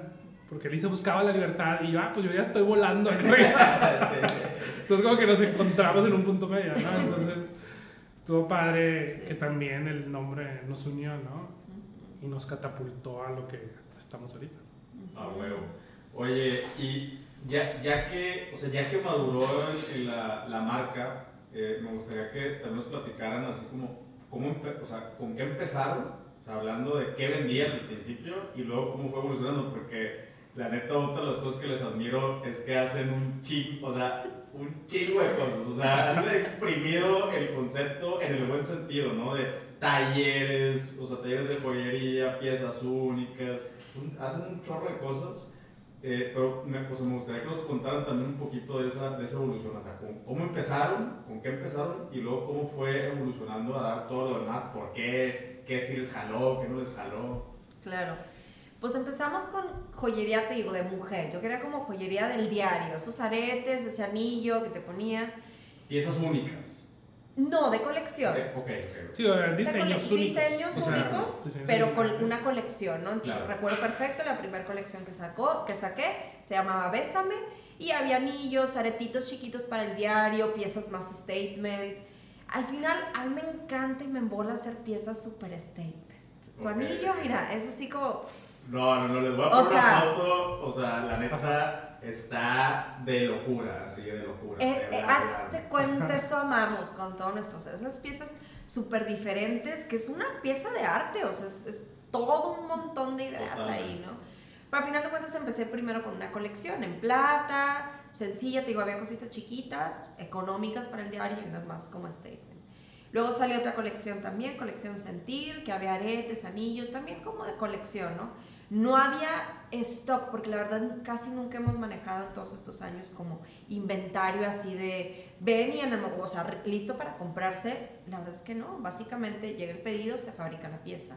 porque Elisa buscaba la libertad y yo, ah, pues yo ya estoy volando arriba. Entonces como que nos encontramos en un punto medio, ¿no? Entonces estuvo padre que también el nombre nos unió, ¿no? Y nos catapultó a lo que estamos ahorita. Ah, huevo. Oye, y ya, ya que, o sea, ya que maduró en- en la, la marca, eh, me gustaría que también nos platicaran así como, cómo o sea, con qué empezaron, o sea, hablando de qué vendían al principio y luego cómo fue evolucionando, porque la neta, otra de las cosas que les admiro es que hacen un chip, o sea, un chingo de cosas, o sea, han exprimido el concepto en el buen sentido, ¿no? De talleres, o sea, talleres de joyería, piezas únicas, un- hacen un chorro de cosas, eh, pero me, sea, me gustaría que nos contaran también un poquito de esa, de esa evolución, o sea, con- cómo empezaron, con qué empezaron y luego cómo fue evolucionando a dar todo lo demás, por qué, qué sí les jaló, qué no les jaló. Claro. Pues empezamos con joyería, te digo, de mujer. Yo quería como joyería del diario, esos aretes, ese anillo que te ponías. Piezas únicas. No, de colección. Ok, ok. ok. Sí, o diseños cole- únicos. diseños O sea, únicos, diseños pero con una colección, ¿no? Entonces, Claro. recuerdo perfecto la primera colección que sacó, que saqué, se llamaba Bésame y había anillos, aretitos chiquitos para el diario, piezas más statement. Al final, a mí me encanta y me embola hacer piezas super statement. Tu anillo, mira, es así como No, no, no, les voy a O poner una sea- foto, o sea, la neta está de locura, así de locura. Eh, eh, hazte cuenta, eso amamos con todo nuestro ser. Esas piezas súper diferentes, que es una pieza de arte, o sea, es, es todo un montón de ideas Totalmente. ahí, ¿no? Pero al final de cuentas empecé primero con una colección en plata, sencilla, te digo, había cositas chiquitas, económicas para el diario y unas más como statement. Luego salió otra colección también, colección Sentir, que había aretes, anillos, también como de colección, ¿no? No había stock, porque la verdad casi nunca hemos manejado en todos estos años como inventario así de ven y en el, o sea, listo para comprarse. La verdad es que no, básicamente llega el pedido, se fabrica la pieza,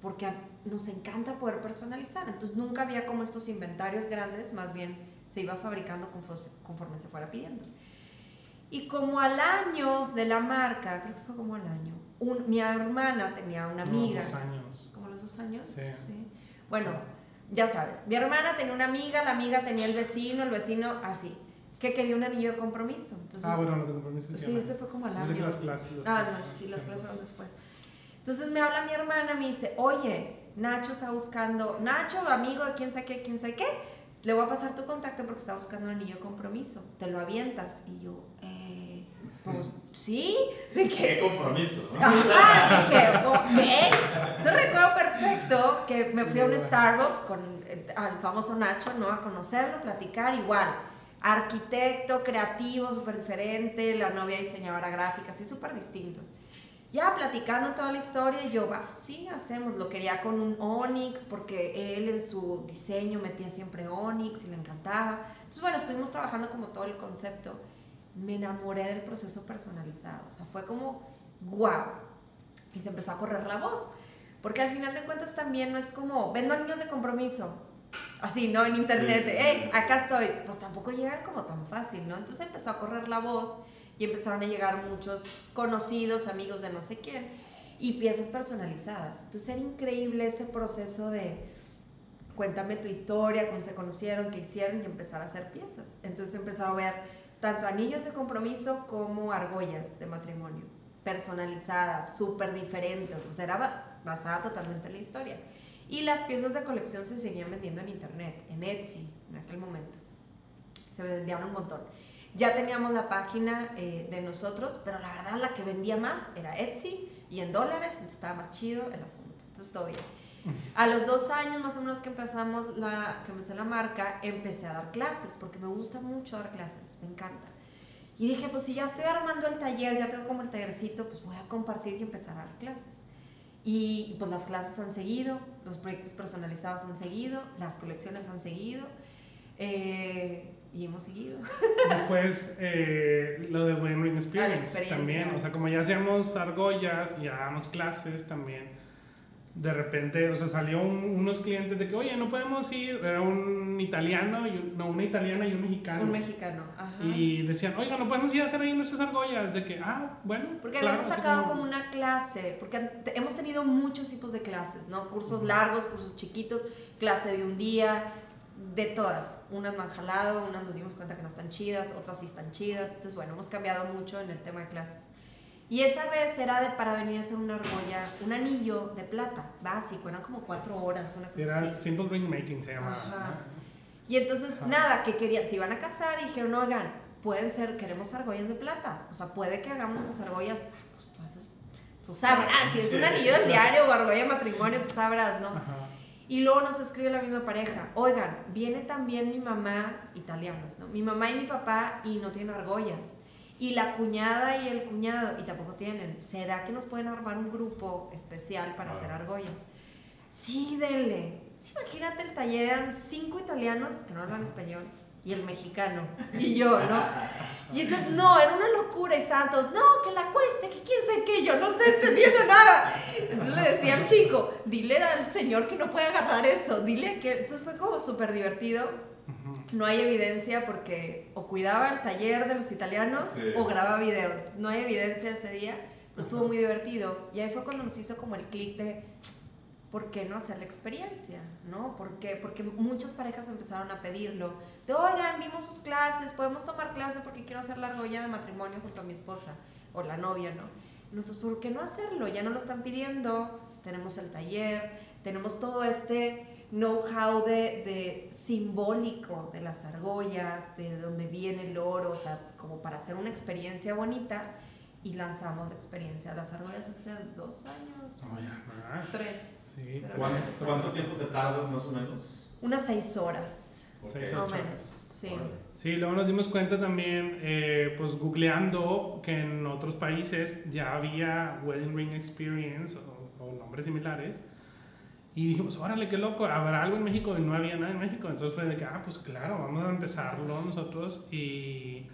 porque nos encanta poder personalizar. Entonces nunca había como estos inventarios grandes, más bien se iba fabricando conforme, se fuera pidiendo. Y como al año de la marca, creo que fue como al año, un- mi hermana tenía una amiga. dos años. ¿Como los dos años? Sí. Bueno, ya sabes, mi hermana tenía una amiga, la amiga tenía el vecino, el vecino así, que quería un anillo de compromiso. Entonces, Ah, bueno, no tengo permiso. sí, ese fue como al sé año. las clases. las Ah, clases, no, sí, las clases fueron después. Entonces me habla mi hermana, me dice, oye, Nacho está buscando, Nacho, amigo de quién sabe qué, quién sabe qué, le voy a pasar tu contacto porque está buscando un anillo de compromiso, te lo avientas. Y yo, eh, pues sí, de que... ¿Qué compromiso? Ajá, dije, ok. Entonces recuerdo perfecto que me fui a un Starbucks con al famoso Nacho, ¿no? A conocerlo, platicar, igual. Arquitecto, creativo, súper diferente, la novia diseñadora gráfica, así súper distintos ya platicando toda la historia, yo, va, sí, hacemos, lo quería con un Onyx, porque él en su diseño metía siempre Onyx y le encantaba. Entonces, bueno, estuvimos trabajando como todo el concepto. Me enamoré del proceso personalizado, o sea, fue como, wow. Y se empezó a correr la voz, porque al final de cuentas también no es como, vendo niños de compromiso, así, ¿no? En internet, hey, acá estoy, pues tampoco llega como tan fácil, ¿no? Entonces empezó a correr la voz y empezaron a llegar muchos conocidos, amigos de no sé quién, y piezas personalizadas. Entonces era increíble ese proceso de cuéntame tu historia, cómo se conocieron, qué hicieron y empezar a hacer piezas. Entonces empezaron a ver tanto anillos de compromiso como argollas de matrimonio, personalizadas, súper diferentes, o sea, era basada totalmente en la historia. Y las piezas de colección se seguían vendiendo en internet, en Etsy, en aquel momento. Se vendían un montón. Ya teníamos la página eh, de nosotros, pero la verdad la que vendía más era Etsy y en dólares, entonces estaba más chido el asunto. Entonces todo bien. A los dos años más o menos que empezamos la, que empecé la marca, empecé a dar clases, porque me gusta mucho dar clases, me encanta. Y dije, pues si ya estoy armando el taller, ya tengo como el tallercito, pues voy a compartir y empezar a dar clases. Y pues las clases han seguido, los proyectos personalizados han seguido, las colecciones han seguido. Eh, y hemos seguido. Después, eh, lo de Win Ring Experience también. O sea, como ya hacíamos argollas y ya damos clases también. De repente, o sea, salió unos clientes de que, oye, no podemos ir. Era un italiano, y no, una italiana y un mexicano. Un mexicano, ajá. Y decían, oiga, no podemos ir a hacer ahí nuestras argollas. De que, ah, bueno. Porque habíamos sacado como... una clase, porque hemos tenido muchos tipos de clases, ¿no? Cursos largos, cursos chiquitos, clase de un día, de todas. Unas me han jalado, unas nos dimos cuenta que no están chidas, otras sí están chidas. Entonces, bueno, hemos cambiado mucho en el tema de clases. Y esa vez era de, para venir a hacer una argolla, un anillo de plata, básico, eran como cuatro horas, una cosa Era Simple Ring Making, se llama. Y entonces, nada, que querían, se iban a casar y dijeron, oigan, pueden ser, queremos argollas de plata. O sea, puede que hagamos nuestras argollas, ah, pues tú haces, tú sabrás, si es un anillo del diario o argolla de matrimonio, tú sabrás, ¿no? Y luego nos escribe la misma pareja, oigan, viene también mi mamá, italianos, ¿no? Mi mamá y mi papá y no tienen argollas. Y la cuñada y el cuñado, y tampoco tienen. ¿Será que nos pueden armar un grupo especial para hacer argollas? Sí, denle. imagínate el taller, eran cinco italianos que no hablan español y el mexicano y yo, ¿no? Y entonces, no, era una locura y santos, no, que la cueste, que quién sabe qué, yo no estoy entendiendo nada. Entonces le decía al chico, dile al señor que no puede agarrar eso, dile que, entonces fue como súper divertido. No hay evidencia porque o cuidaba el taller de los italianos o grababa video. No hay evidencia ese día, pero estuvo muy divertido. Y ahí fue cuando nos hizo como el clic de, ¿por qué no hacer la experiencia? ¿No? ¿Por qué? Porque muchas parejas empezaron a pedirlo. De, oigan, vimos sus clases, podemos tomar clases porque quiero hacer la argolla de matrimonio junto a mi esposa o la novia, ¿no? nosotros, ¿por qué no hacerlo? Ya no lo están pidiendo, tenemos el taller, tenemos todo este know-how de, de, simbólico de las argollas, de dónde viene el oro, o sea, como para hacer una experiencia bonita y lanzamos la experiencia de las argollas hace dos años, oh, tres. ¿Cuánto, tiempo te tardas más o menos? Unas seis horas. Seis, más o menos, sí. Sí, luego nos dimos cuenta también, eh, pues googleando, que en otros países ya había Wedding Ring Experience o, nombres similares. Y dijimos, órale, qué loco, habrá algo en México y no había nada en México. Entonces fue de que, ah, pues claro, vamos a empezarlo nosotros. Y,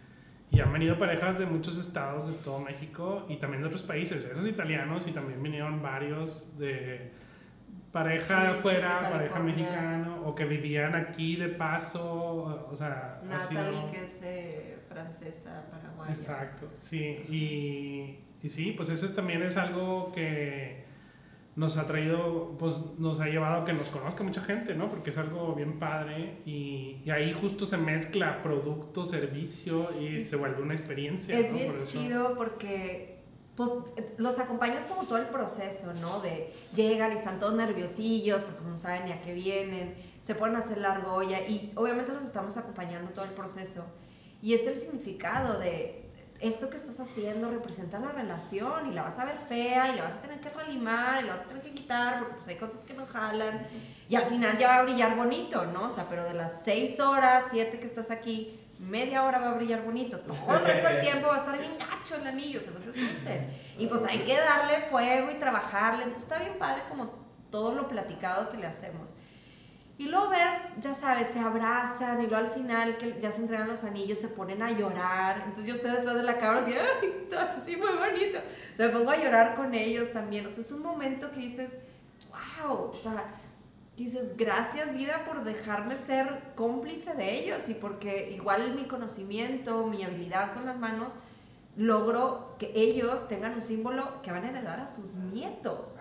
y han venido parejas de muchos estados de todo México y también de otros países, esos italianos y también vinieron varios de pareja fuera, pareja mexicana, o que vivían aquí de paso, o sea... Natalie, que es eh, francesa, paraguaya. Exacto, sí, y, y, sí, pues eso también es algo que nos ha traído, pues nos ha llevado a que nos conozca mucha gente, ¿no? Porque es algo bien padre y, y ahí justo se mezcla producto, servicio y se vuelve una experiencia. Es bien chido porque pues los acompañas como todo el proceso, ¿no? De llegan y están todos nerviosillos porque no saben ni a qué vienen, se ponen a hacer la argolla y obviamente los estamos acompañando todo el proceso. Y es el significado de esto que estás haciendo representa la relación y la vas a ver fea y la vas a tener que relimar y la vas a tener que quitar porque pues hay cosas que no jalan y al final ya va a brillar bonito, ¿no? O sea, pero de las seis horas, siete que estás aquí, media hora va a brillar bonito. Todo el resto del tiempo va a estar bien gacho el anillo, se no se asusten. Y pues hay que darle fuego y trabajarle. Entonces está bien padre como todo lo platicado que le hacemos. Y luego ver, ya sabes, se abrazan y luego al final que ya se entregan los anillos, se ponen a llorar. Entonces yo estoy detrás de la cámara así, ¡ay! Sí, muy bonito. O me pongo a llorar con ellos también. O sea, es un momento que dices, wow, o sea, dices, gracias vida por dejarme ser cómplice de ellos y porque igual mi conocimiento, mi habilidad con las manos, logro que ellos tengan un símbolo que van a heredar a sus nietos.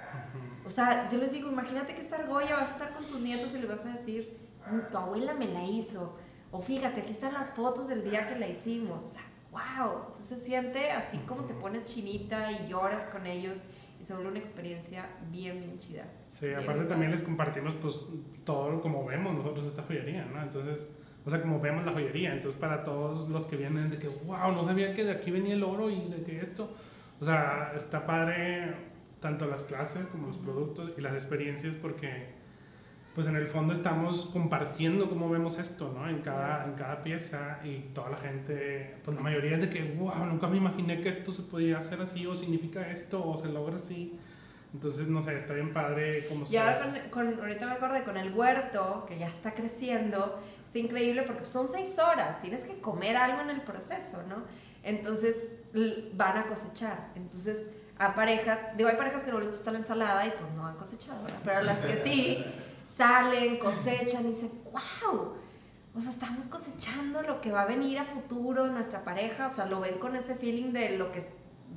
O sea, yo les digo, imagínate que esta argolla vas a estar con tus nietos y le vas a decir, mm, tu abuela me la hizo. O fíjate, aquí están las fotos del día que la hicimos. O sea, wow. Entonces siente así como te pones chinita y lloras con ellos y se vuelve una experiencia bien, bien chida. Sí, aparte también les compartimos pues todo como vemos nosotros esta joyería, ¿no? Entonces, o sea, como vemos la joyería, entonces para todos los que vienen de que, wow, no sabía que de aquí venía el oro y de que esto, o sea, está padre tanto las clases como los productos y las experiencias porque pues en el fondo estamos compartiendo cómo vemos esto, ¿no? En cada, en cada pieza y toda la gente, pues la mayoría es de que, wow, nunca me imaginé que esto se podía hacer así o significa esto o se logra así. Entonces, no sé, está bien padre como Y ahora con, ahorita me acordé, con el huerto, que ya está creciendo, está increíble porque son seis horas, tienes que comer algo en el proceso, ¿no? Entonces, van a cosechar. Entonces, a parejas, digo, hay parejas que no les gusta la ensalada y pues no han cosechado, ¿verdad? Pero las que sí, salen, cosechan y dicen, wow, o sea, estamos cosechando lo que va a venir a futuro en nuestra pareja, o sea, lo ven con ese feeling de lo que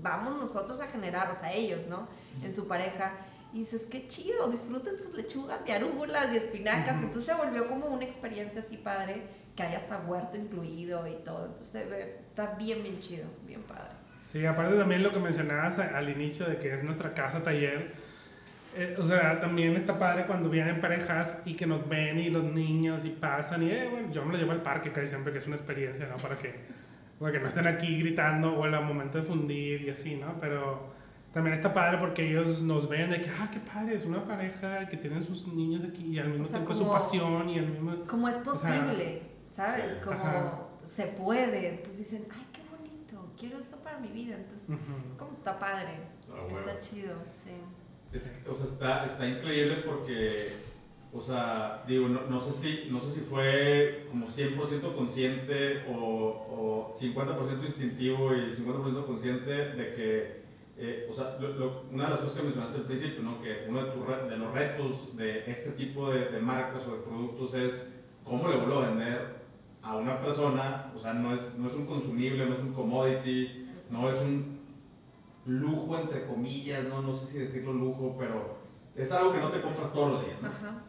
vamos nosotros a generar, o sea, ellos, ¿no? En su pareja. Y dices, qué chido, disfruten sus lechugas y arúgulas y espinacas. Entonces se volvió como una experiencia así padre, que haya hasta huerto incluido y todo. Entonces está bien, bien chido, bien padre. Sí, aparte también lo que mencionabas al inicio de que es nuestra casa taller. Eh, o sea, también está padre cuando vienen parejas y que nos ven y los niños y pasan y, eh, bueno, yo me lo llevo al parque casi siempre, que es una experiencia, ¿no? Para que que no estén aquí gritando o en el momento de fundir y así, ¿no? Pero también está padre porque ellos nos ven de que, ah, qué padre, es una pareja que tienen sus niños aquí y al mismo tiempo su pasión y al mismo... Como es posible, ¿sabes? Como se puede. Entonces dicen, ay, quiero eso para mi vida. Entonces, como está padre, ah, está chido, sí. o sea, está, está increíble porque o sea, digo, no, no, sé, si, no sé si fue como 100% consciente o, o 50% instintivo y 50% consciente de que, eh, o sea, una de las cosas que mencionaste al principio, ¿no? que uno de, de los retos de este tipo de, de, marcas o de productos es cómo le vuelvo a vender a una persona, o sea, no es, no es un consumible, no es un commodity, no es un lujo entre comillas, no, no sé si decirlo lujo, pero es algo que no te compras todos los días. ¿no? Ajá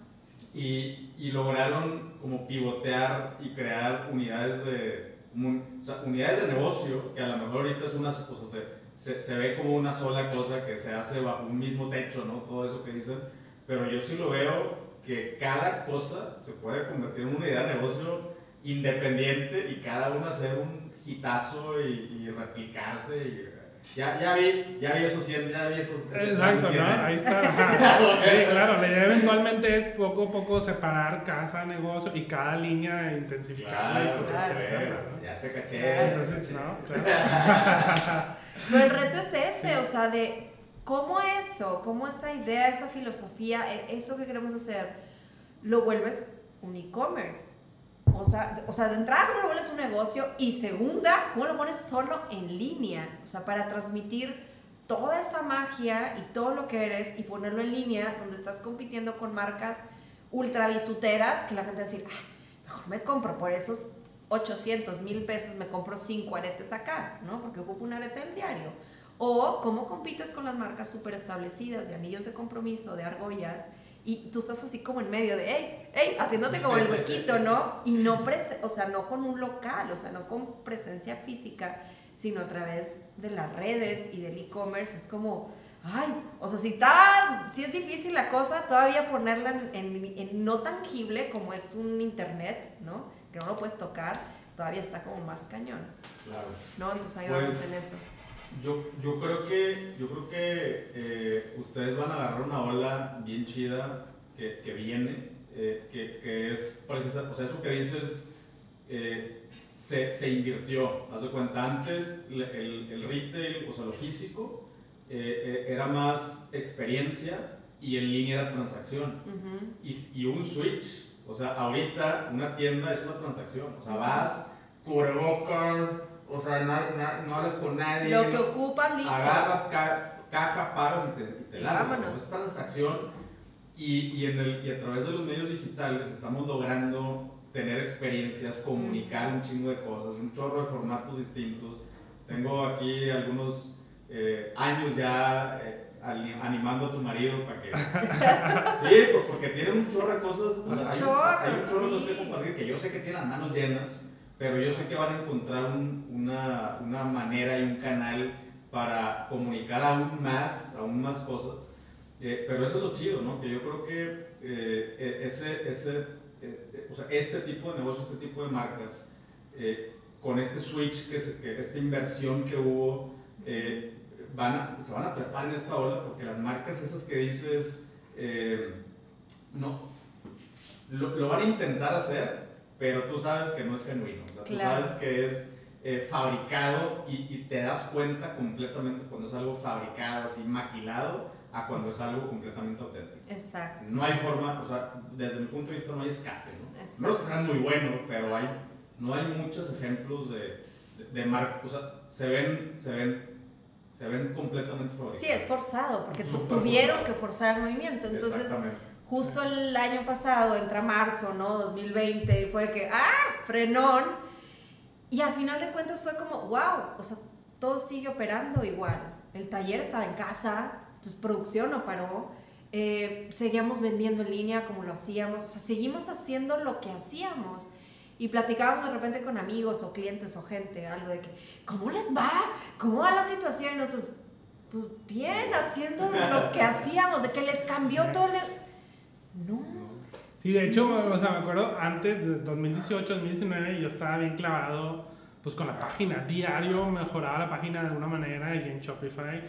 y, y, lograron como pivotear y crear unidades de, o sea, unidades de negocio que a lo mejor ahorita es una, o sea, se, se, ve como una sola cosa que se hace bajo un mismo techo, ¿no? Todo eso que dicen, pero yo sí lo veo que cada cosa se puede convertir en una unidad de negocio independiente y cada una hacer un hitazo y, y replicarse y ya, ya vi, ya vi eso, ya vi eso. Exacto, ¿no? Ahí está. sí, claro, la idea eventualmente es poco a poco separar cada negocio y cada línea intensificarla y potencializarla. Ya te caché. Entonces, no, claro. Pero el reto es ese, o sea, de cómo eso, cómo esa idea, esa filosofía, e, eso que queremos hacer, lo vuelves un e-commerce o sea, o sea, de entrada, ¿cómo lo pones un negocio? Y segunda, ¿cómo lo pones solo en línea? O sea, para transmitir toda esa magia y todo lo que eres y ponerlo en línea donde estás compitiendo con marcas ultra bisuteras que la gente va a decir, mejor me compro por esos 800 mil pesos, me compro cinco aretes acá, ¿no? Porque ocupo un arete del diario. O cómo compites con las marcas súper establecidas de anillos de compromiso, de argollas, y tú estás así como en medio de, hey, hey, haciéndote como el huequito, ¿no? Y no, o sea, no con un local, o sea, no con presencia física. sino a través de las redes y del e-commerce. Es como, ay, o sea, si está, si es difícil la cosa, todavía ponerla en, en, no tangible como es un internet, ¿no? Que no lo puedes tocar, todavía está como más cañón. Claro. ¿No? Entonces ahí vamos Pues, en eso. Yo, yo creo que, yo creo que eh, ustedes van a agarrar una ola bien chida que, que viene, eh, que, que es precisa, o sea, eso que dices eh, se, se invirtió. Haz de cuenta, antes el, el retail, o sea, lo físico, eh, eh, era más experiencia y en línea era transacción. Ujú. Y, y un switch, o sea, ahorita una tienda es una transacción, o sea, vas, cubrebocas, o sea, no, no, no hablas con nadie. Lo que ocupan, listo. agarras ca- caja, pagas y te, y te largas, vámonos. ¿no? Es transacción y, y, en el, y a través de los medios digitales estamos logrando tener experiencias, comunicar un chingo de cosas, un chorro de formatos distintos. Tengo aquí algunos eh, años ya eh, animando a tu marido para que... sí, pues porque tiene un chorro de cosas. o sea, Un hay, chorro, hay un chorro de cosas que sí. compartir que yo sé que tiene las manos llenas, pero yo sé que van a encontrar un- una, una manera y un canal para comunicar aún más, aún más cosas. Eh, pero eso es lo chido, ¿no? Que yo creo que eh, eh, ese, ese, eh, eh, o sea, este tipo de negocio, este tipo de marcas, eh, con este switch, que, se- que esta inversión que hubo, eh, van a, se van a trepar en esta ola porque las marcas esas que dices, no, lo, lo van a intentar hacer, pero tú sabes que no es genuino, o sea, tú Claro. sabes que es eh, fabricado y, y te das cuenta completamente cuando es algo fabricado, así maquilado, a cuando es algo completamente auténtico. Exacto. No hay forma, o sea, desde mi punto de vista no hay escape, ¿no? Exacto. No es que sean muy buenos, pero hay, no hay muchos ejemplos de, de, de marca, o sea, se ven, se ven, se ven completamente fabricados. Sí, es forzado, porque tuvieron forzado. que forzar el movimiento. Entonces, Exactamente. Justo el año pasado, entra marzo, ¿no? 2020, y fue que, ¡ah! Frenón. Y al final de cuentas fue como, wow, o sea, todo sigue operando igual. El taller estaba en casa, entonces producción no paró. eh, seguíamos vendiendo en línea como lo hacíamos, o sea, seguimos haciendo lo que hacíamos. Y platicábamos de repente con amigos o clientes o gente, algo de que, ¿cómo les va? ¿Cómo va la situación? Y nosotros, pues bien, haciendo lo que hacíamos, de que les cambió todo el... No. Sí, de hecho, o sea, me acuerdo antes de 2018, 2019, yo estaba bien clavado pues con la página. Diario mejoraba la página de alguna manera y en Shopify.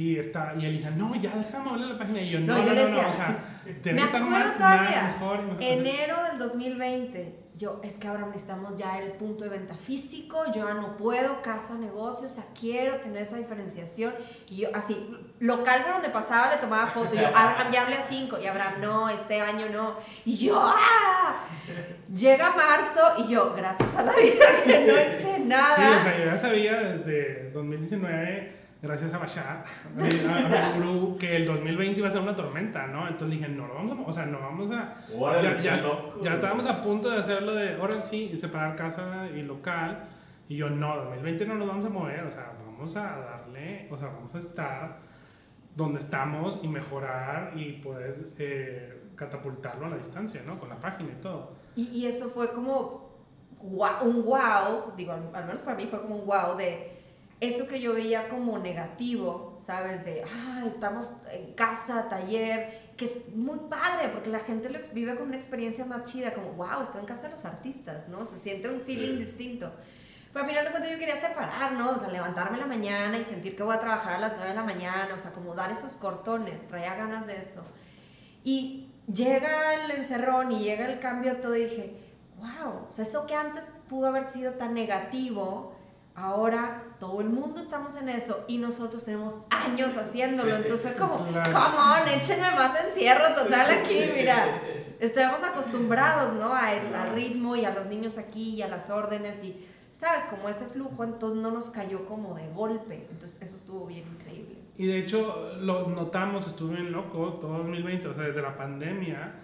Y, está, y Elisa, no, ya déjame mover la página. Y yo, no, No, no, yo no, le no, decía, o sea, Me acuerdo más, todavía, más, mejor mejor. enero del 2020, yo, es que ahora necesitamos ya el punto de venta físico, yo ya no puedo, casa, negocio, o sea, quiero tener esa diferenciación. Y yo, así, local por donde pasaba le tomaba foto, y yo, Abraham, ya hablé a 5, y Abraham, no, este año no. Y yo, ¡ah! Llega marzo, y yo, gracias a la vida que no hice Sí, nada. o sea, yo ya sabía desde 2019, gracias a Bashar, a gurú, que el 2020 iba a ser una tormenta, ¿no? Entonces dije, no lo vamos a, o sea, no vamos a, Órale, ya, ya, ya estábamos a punto de hacerlo de, ahora sí, separar casa y local, y yo, no, 2020 no nos vamos a mover, o sea, vamos a darle, o sea, vamos a estar donde estamos y mejorar y poder eh, catapultarlo a la distancia, ¿no? Con la página y todo. Y, y eso fue como gua- un wow, digo, al menos para mí fue como un wow de eso que yo veía como negativo, ¿sabes? De, ah, estamos en casa, taller, que es muy padre porque la gente lo vive con una experiencia más chida, como, wow, estoy en casa de los artistas, ¿no? Se siente un feeling Sí. distinto. Pero al final de cuentas yo quería separar, ¿no? O sea, levantarme en la mañana y sentir que voy a trabajar a las 9 de la mañana, o sea, como dar esos cortones, traía ganas de eso. Y llega el encerrón y llega el cambio todo y dije, wow, o sea, eso que antes pudo haber sido tan negativo, ahora todo el mundo estamos en eso y nosotros tenemos años haciéndolo. Sí. Entonces fue como, Claro. come on, échenme más encierro total aquí, mira. Estamos acostumbrados, ¿no? A el- al ritmo y a los niños aquí y a las órdenes y, ¿sabes? Como ese flujo, entonces no nos cayó como de golpe. Entonces eso estuvo bien increíble. Y de hecho, lo notamos, estuve bien loco todo 2020, o sea, desde la pandemia,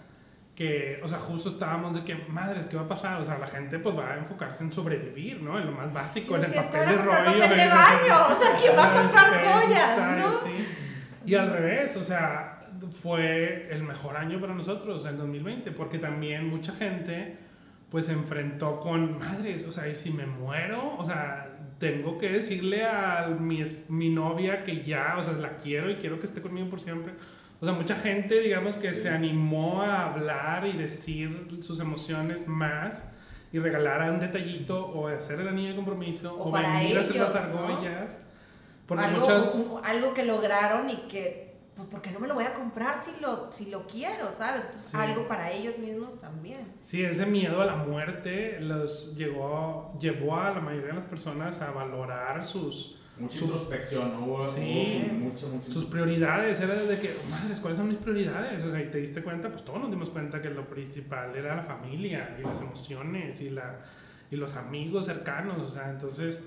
que, o sea, justo estábamos de que, madres, ¿qué va a pasar? O sea, la gente pues va a enfocarse en sobrevivir, ¿no? En lo más básico, en el papel de rollo. papel de baño, o sea, ¿quién va a comprar joyas, ¿sabes? no? Sí. Y al revés, o sea, fue el mejor año para nosotros, el 2020, porque también mucha gente pues se enfrentó con, madres, o sea, ¿y si me muero? O sea, tengo que decirle a mi, mi novia que ya, o sea, la quiero y quiero que esté conmigo por siempre. O sea, mucha gente, digamos, que se animó a hablar y decir sus emociones más y regalar un detallito o hacer el anillo de compromiso o, venir a hacer las argollas. Porque algo, muchas... algo que lograron y que, pues, ¿por qué no me lo voy a comprar si lo, si lo quiero, sabes? algo para ellos mismos también. Sí, ese miedo a la muerte los llegó, llevó a la mayoría de las personas a valorar sus Mucha introspección, ¿no? sí, mucho, sus prioridades, era de que, madres, ¿cuáles son mis prioridades? O sea, y te diste cuenta, pues todos nos dimos cuenta que lo principal era la familia y las emociones y, la, y los amigos cercanos, o sea, entonces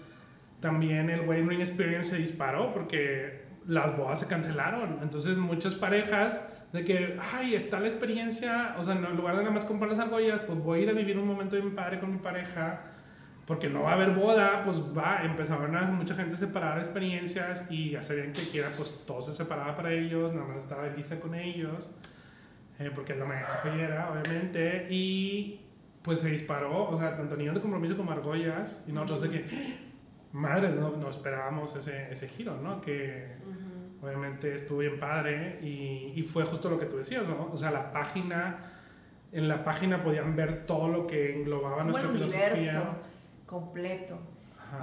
también el Wayne Ring Experience se disparó porque las bodas se cancelaron, entonces muchas parejas de que, ay, está la experiencia, o sea, en lugar de nada más comprar las argollas, pues voy a ir a vivir un momento de mi padre con mi pareja, porque no va a haber boda, pues va, empezaron a mucha gente a separar experiencias y ya sabían que quiera, pues todo se separaba para ellos, nada más estaba Elisa con ellos, eh, porque es la maestra joyera, obviamente, y pues se disparó, o sea, tanto niños de compromiso como argollas, y nosotros de que, madres, no, no esperábamos ese, ese giro, ¿no? Que obviamente estuvo bien padre y, y fue justo lo que tú decías, ¿no? O sea, la página en la página podían ver todo lo que englobaba nuestra filosofía completo.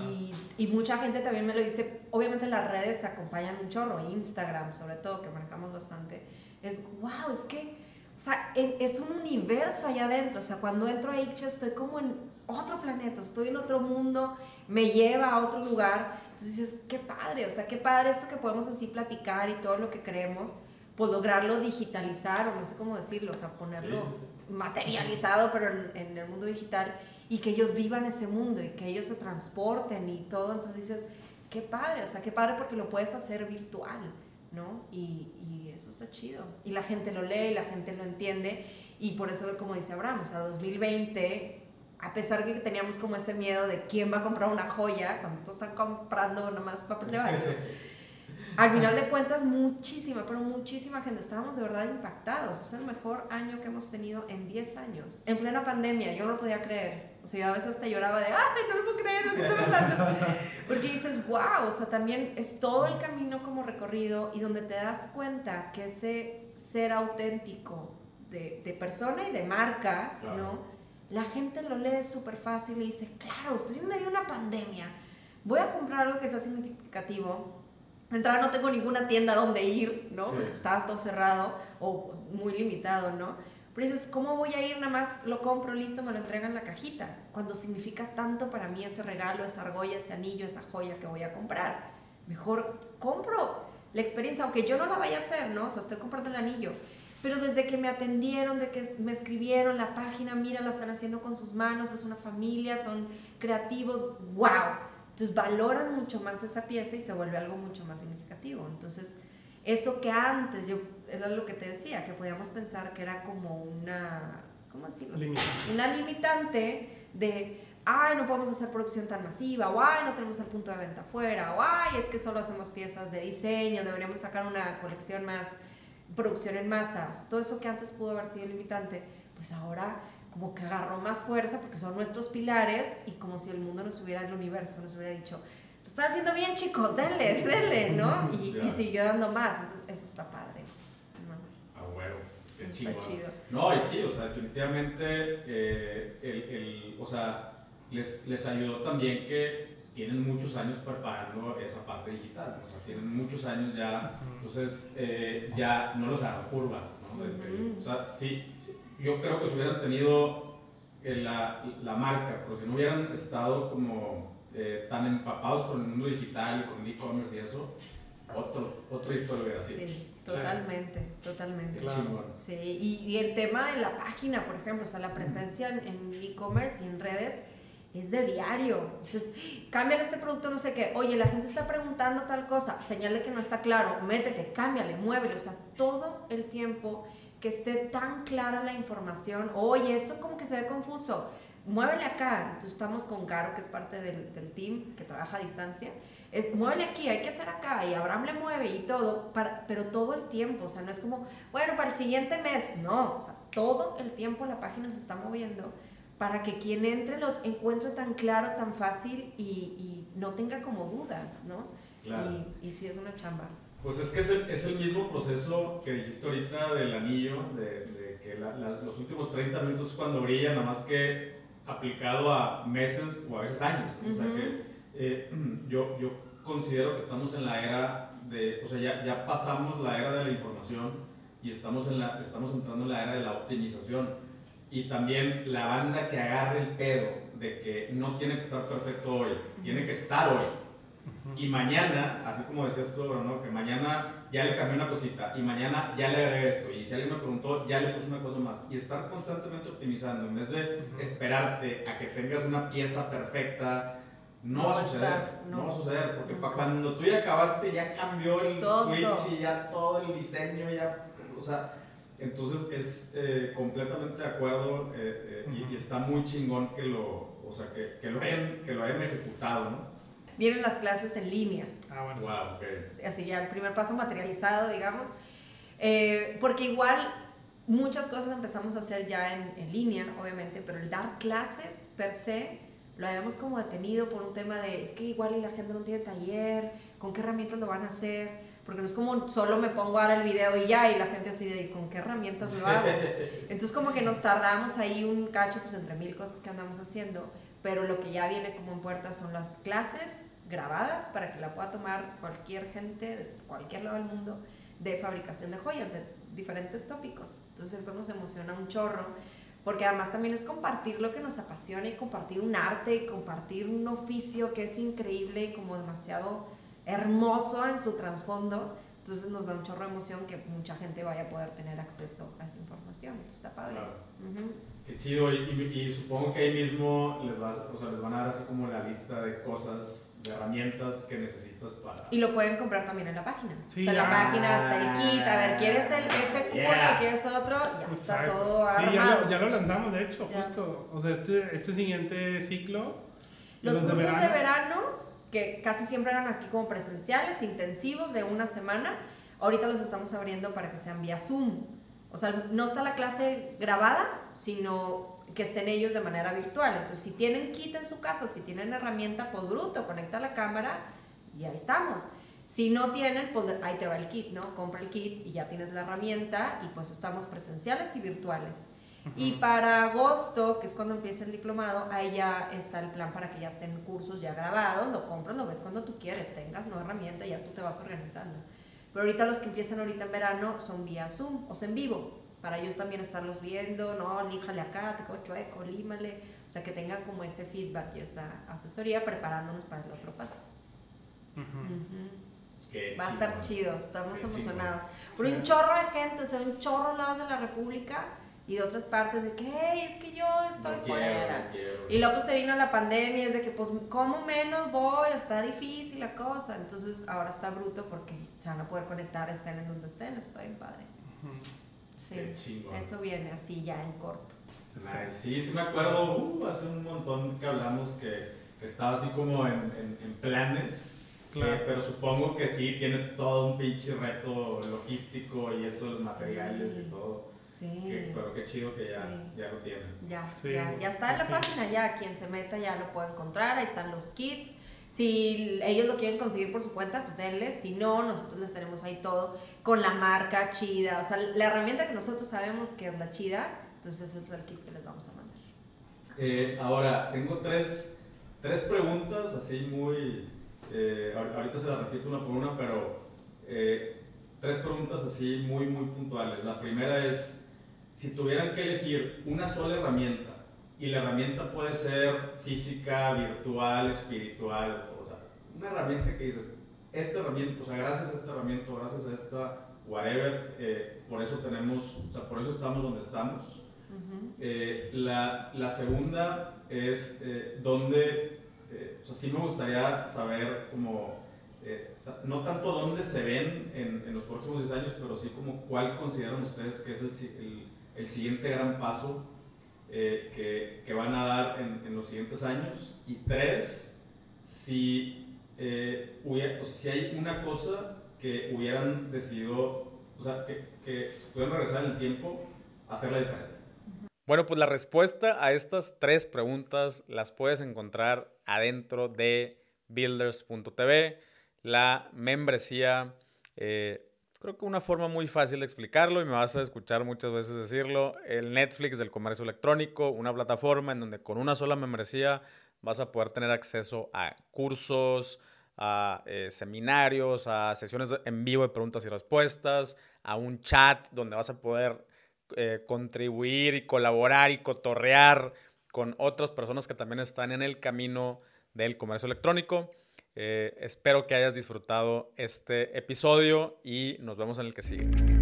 Y, y, mucha gente también me lo dice, obviamente las redes acompañan un chorro, Instagram sobre todo, que manejamos bastante, es, wow, es que, o sea, es un universo allá adentro, o sea, cuando entro a Icha estoy como en otro planeta, estoy en otro mundo, me lleva a otro lugar, entonces dices, qué padre, o sea, qué padre esto que podemos así platicar y todo lo que creemos, pues lograrlo digitalizar, o no sé cómo decirlo, o sea, ponerlo materializado, pero en, en el mundo digital y que ellos vivan ese mundo y que ellos se transporten y todo. Entonces dices, qué padre, o sea, qué padre porque lo puedes hacer virtual, ¿no? Y, y eso está chido. Y la gente lo lee, y la gente lo entiende y por eso, como dice Abraham, o sea, 2020 a pesar de que teníamos como ese miedo de quién va a comprar una joya cuando todos están comprando nomás papel de baño. Al final de cuentas, muchísima, pero muchísima gente. Estábamos de verdad impactados. Es el mejor año que hemos tenido en 10 años. En plena pandemia, yo no lo podía creer. O sea, yo a veces hasta lloraba de, ¡ay, no lo puedo creer lo que está pasando! Porque dices, wow, o sea, también es todo el camino como recorrido y donde te das cuenta que ese ser auténtico de, de persona y de marca, ¿no? La gente lo lee súper fácil y dice, claro, estoy en medio de una pandemia. Voy a comprar algo que sea significativo entrada no tengo ninguna tienda donde ir, ¿no? Porque estaba todo cerrado o muy limitado, ¿no? Pero dices, ¿cómo voy a ir? Nada más lo compro, listo, me lo entregan en la cajita. Cuando significa tanto para mí ese regalo, esa argolla, ese anillo, esa joya que voy a comprar. Mejor compro la experiencia, aunque yo no la vaya a hacer, ¿no? O sea, estoy comprando el anillo. Pero desde que me atendieron, de que me escribieron la página, mira, la están haciendo con sus manos, es una familia, son creativos, wow entonces valoran mucho más esa pieza y se vuelve algo mucho más significativo. Entonces, eso que antes, yo, era lo que te decía, que podíamos pensar que era como una, ¿cómo decirlo? Una limitante de, ay, no podemos hacer producción tan masiva, o ay, no tenemos el punto de venta afuera, o ay, es que solo hacemos piezas de diseño, deberíamos sacar una colección más, producción en masa. todo eso que antes pudo haber sido limitante, pues ahora como que agarró más fuerza porque son nuestros pilares y como si el mundo nos hubiera, el universo nos hubiera dicho, lo están haciendo bien chicos, denle, denle, ¿no? Y, y siguió dando más, entonces eso está padre. ¿no? A huevo, qué chido. chido. No, y sí, o sea, definitivamente, eh, el, el, o sea, les, les ayudó también que tienen muchos años preparando esa parte digital, o sea, tienen muchos años ya, entonces eh, ya no los agarró curva, ¿no? o sea, sí, yo creo que si hubieran tenido eh, la, la, marca, pero si no hubieran estado como eh, tan empapados con el mundo digital y con el e-commerce y eso, otros, otra historia hubiera sido. Sí, totalmente, totalmente. Sí, y, y, el tema de la página, por ejemplo, o sea, la presencia en e-commerce y en redes es de diario. Entonces, cámbiale este producto, no sé qué. Oye, la gente está preguntando tal cosa, señale que no está claro, métete, cámbiale, muévele. O sea, todo el tiempo que esté tan clara la información. Oye, esto como que se ve confuso. Muévele acá. Entonces estamos con Caro, que es parte del, del team que trabaja a distancia. Es, muévele aquí, hay que hacer acá. Y Abraham le mueve y todo, para, pero todo el tiempo. O sea, no es como, bueno, para el siguiente mes. No, o sea, todo el tiempo la página se está moviendo para que quien entre lo encuentre tan claro, tan fácil y, y no tenga como dudas, ¿no? Claro. Y, y sí es una chamba. Pues es que es el, es el mismo proceso que dijiste ahorita del anillo, de, de que la- las- los últimos 30 minutos es cuando brilla, nada más que aplicado a meses o a veces años. ¿no? O sea que eh, yo, yo considero que estamos en la era de, o sea, ya, ya pasamos la era de la información y estamos, en la, estamos entrando en la era de la optimización. Y también la banda que agarre el pedo de que no tiene que estar perfecto hoy, tiene que estar hoy. Y mañana, así como decías tú, ¿no? Que mañana ya le cambié una cosita y mañana ya le agregué esto. Y si alguien me preguntó, ya le puse una cosa más. Y estar constantemente optimizando, en vez de Ujú. esperarte a que tengas una pieza perfecta, no, No va a suceder. estar, no. no. va a suceder, porque para cuando tú ya acabaste, ya cambió el Todo. switch y ya todo el diseño, ya, o sea, entonces es eh, completamente de acuerdo eh, eh, y- Ujú. y, está muy chingón que lo, o sea, que, que lo, hayan, que lo hayan ejecutado, ¿no? Vienen las clases en línea. Ah, bueno. Wow, ok. así ya el primer paso materializado, digamos, Eh, porque igual muchas cosas empezamos a hacer ya en, en línea, obviamente, pero el dar clases per se lo habíamos como detenido por un tema de, es que igual y la gente no tiene taller, ¿con qué herramientas lo van a hacer? Porque no es como solo me pongo ahora el video y ya, y la gente así de, ¿con qué herramientas lo hago? Entonces como que nos tardamos ahí un cacho, pues entre mil cosas que andamos haciendo, pero lo que ya viene como en puerta son las clases grabadas para que la pueda tomar cualquier gente de cualquier lado del mundo de fabricación de joyas, de diferentes tópicos. Entonces eso nos emociona un chorro, porque además también es compartir lo que nos apasiona y compartir un arte y compartir un oficio que es increíble y como demasiado hermoso en su trasfondo. Entonces nos da un chorro de emoción que mucha gente vaya a poder tener acceso a esa información. Entonces está padre. Claro. Ujú. Qué chido, y, y- y supongo que ahí mismo les, vas, o sea, les van a dar así como la lista de cosas, de herramientas que necesitas para... Y lo pueden comprar también en la página. Sí, o sea, en la página está el kit. A ver, ¿quieres el, este curso? Yeah. ¿Quieres otro? Ya está Exacto. todo Sí, ya lo, ya lo lanzamos, de hecho, Ya. justo. O sea, este, este siguiente ciclo. Los de cursos de verano, que casi siempre eran aquí como presenciales, intensivos de una semana, ahorita los estamos abriendo para que sean vía Zoom. O sea, no está la clase grabada, sino que estén ellos de manera virtual. Entonces, si tienen kit en su casa, si tienen herramienta, pues bruto, conecta la cámara y ahí estamos. Si no tienen, pues ahí te va el kit, ¿no? Compra el kit y ya tienes la herramienta y pues estamos presenciales y virtuales. Y para agosto, que es cuando empieza el diplomado, ahí ya está el plan para que ya estén cursos ya grabados, lo compras, lo ves cuando tú quieres, tengas no herramienta, ya tú te vas organizando. Pero ahorita los que empiezan ahorita en verano son vía Zoom, o sea, en vivo, para ellos también estarlos viendo, no, líjale acá, te quedó chueco, límale, o sea, que tengan como ese feedback y esa asesoría preparándonos para el otro paso. Ujú. Ujú. Qué Va a estar chido, estamos Qué emocionados. Pero Sí. un chorro de gente, o sea, un chorro lados de la República y de otras partes de que, hey, es que yo estoy No quiero, fuera. no quiero. Y luego pues se vino la pandemia, es de que pues ¿cómo menos voy? Está difícil la cosa. Entonces ahora está bruto porque se van a poder conectar, estén en donde estén, está bien padre. Sí, eso viene así ya en corto. Nice. Sí, sí me acuerdo, uh, hace un montón que hablamos que, que estaba así como en, en- en planes, Claro. eh, pero supongo que sí, tiene todo un pinche reto logístico y eso, los Sí. materiales y todo. Sí. Que- pero qué chido que ya, Sí. ya lo tienen. Ya, Sí, ya, ya está en la página, ya quien se meta ya lo puede encontrar, ahí están los kits. Si ellos lo quieren conseguir por su cuenta, pues denles. Si no, nosotros les tenemos ahí todo con la marca chida. O sea, la herramienta que nosotros sabemos que es la chida, entonces ese es el kit que les vamos a mandar. Eh, ahora, tengo tres, tres preguntas así muy... eh, ahor- ahorita se las repito una por una, pero eh, tres preguntas así muy, muy puntuales. La primera es, si tuvieran que elegir una sola herramienta, y la herramienta puede ser física, virtual, espiritual, o sea, una herramienta que dices, esta herramienta, o sea, gracias a esta herramienta, gracias a esta, whatever, eh, por eso tenemos, o sea, por eso estamos donde estamos. Ujú. Eh, la, la segunda es eh, dónde, eh, o sea, sí me gustaría saber como, eh, o sea, no tanto dónde se ven en, en los próximos 10 años, pero sí como cuál consideran ustedes que es el, el, el siguiente gran paso eh, que, que van a dar en, en los siguientes años. Y tres, si, eh, hubiera- o sea, si hay una cosa que hubieran decidido, o sea, que, que si pudieran regresar en el tiempo, hacerla diferente. Bueno, pues la respuesta a estas tres preguntas las puedes encontrar adentro de builders.tv, la membresía. Eh, creo que una forma muy fácil de explicarlo y me vas a escuchar muchas veces decirlo, el Netflix del comercio electrónico, una plataforma en donde con una sola membresía vas a poder tener acceso a cursos, a eh, seminarios, a sesiones en vivo de preguntas y respuestas, a un chat donde vas a poder eh, contribuir y colaborar y cotorrear con otras personas que también están en el camino del comercio electrónico. Eh, espero que hayas disfrutado este episodio y nos vemos en el que sigue.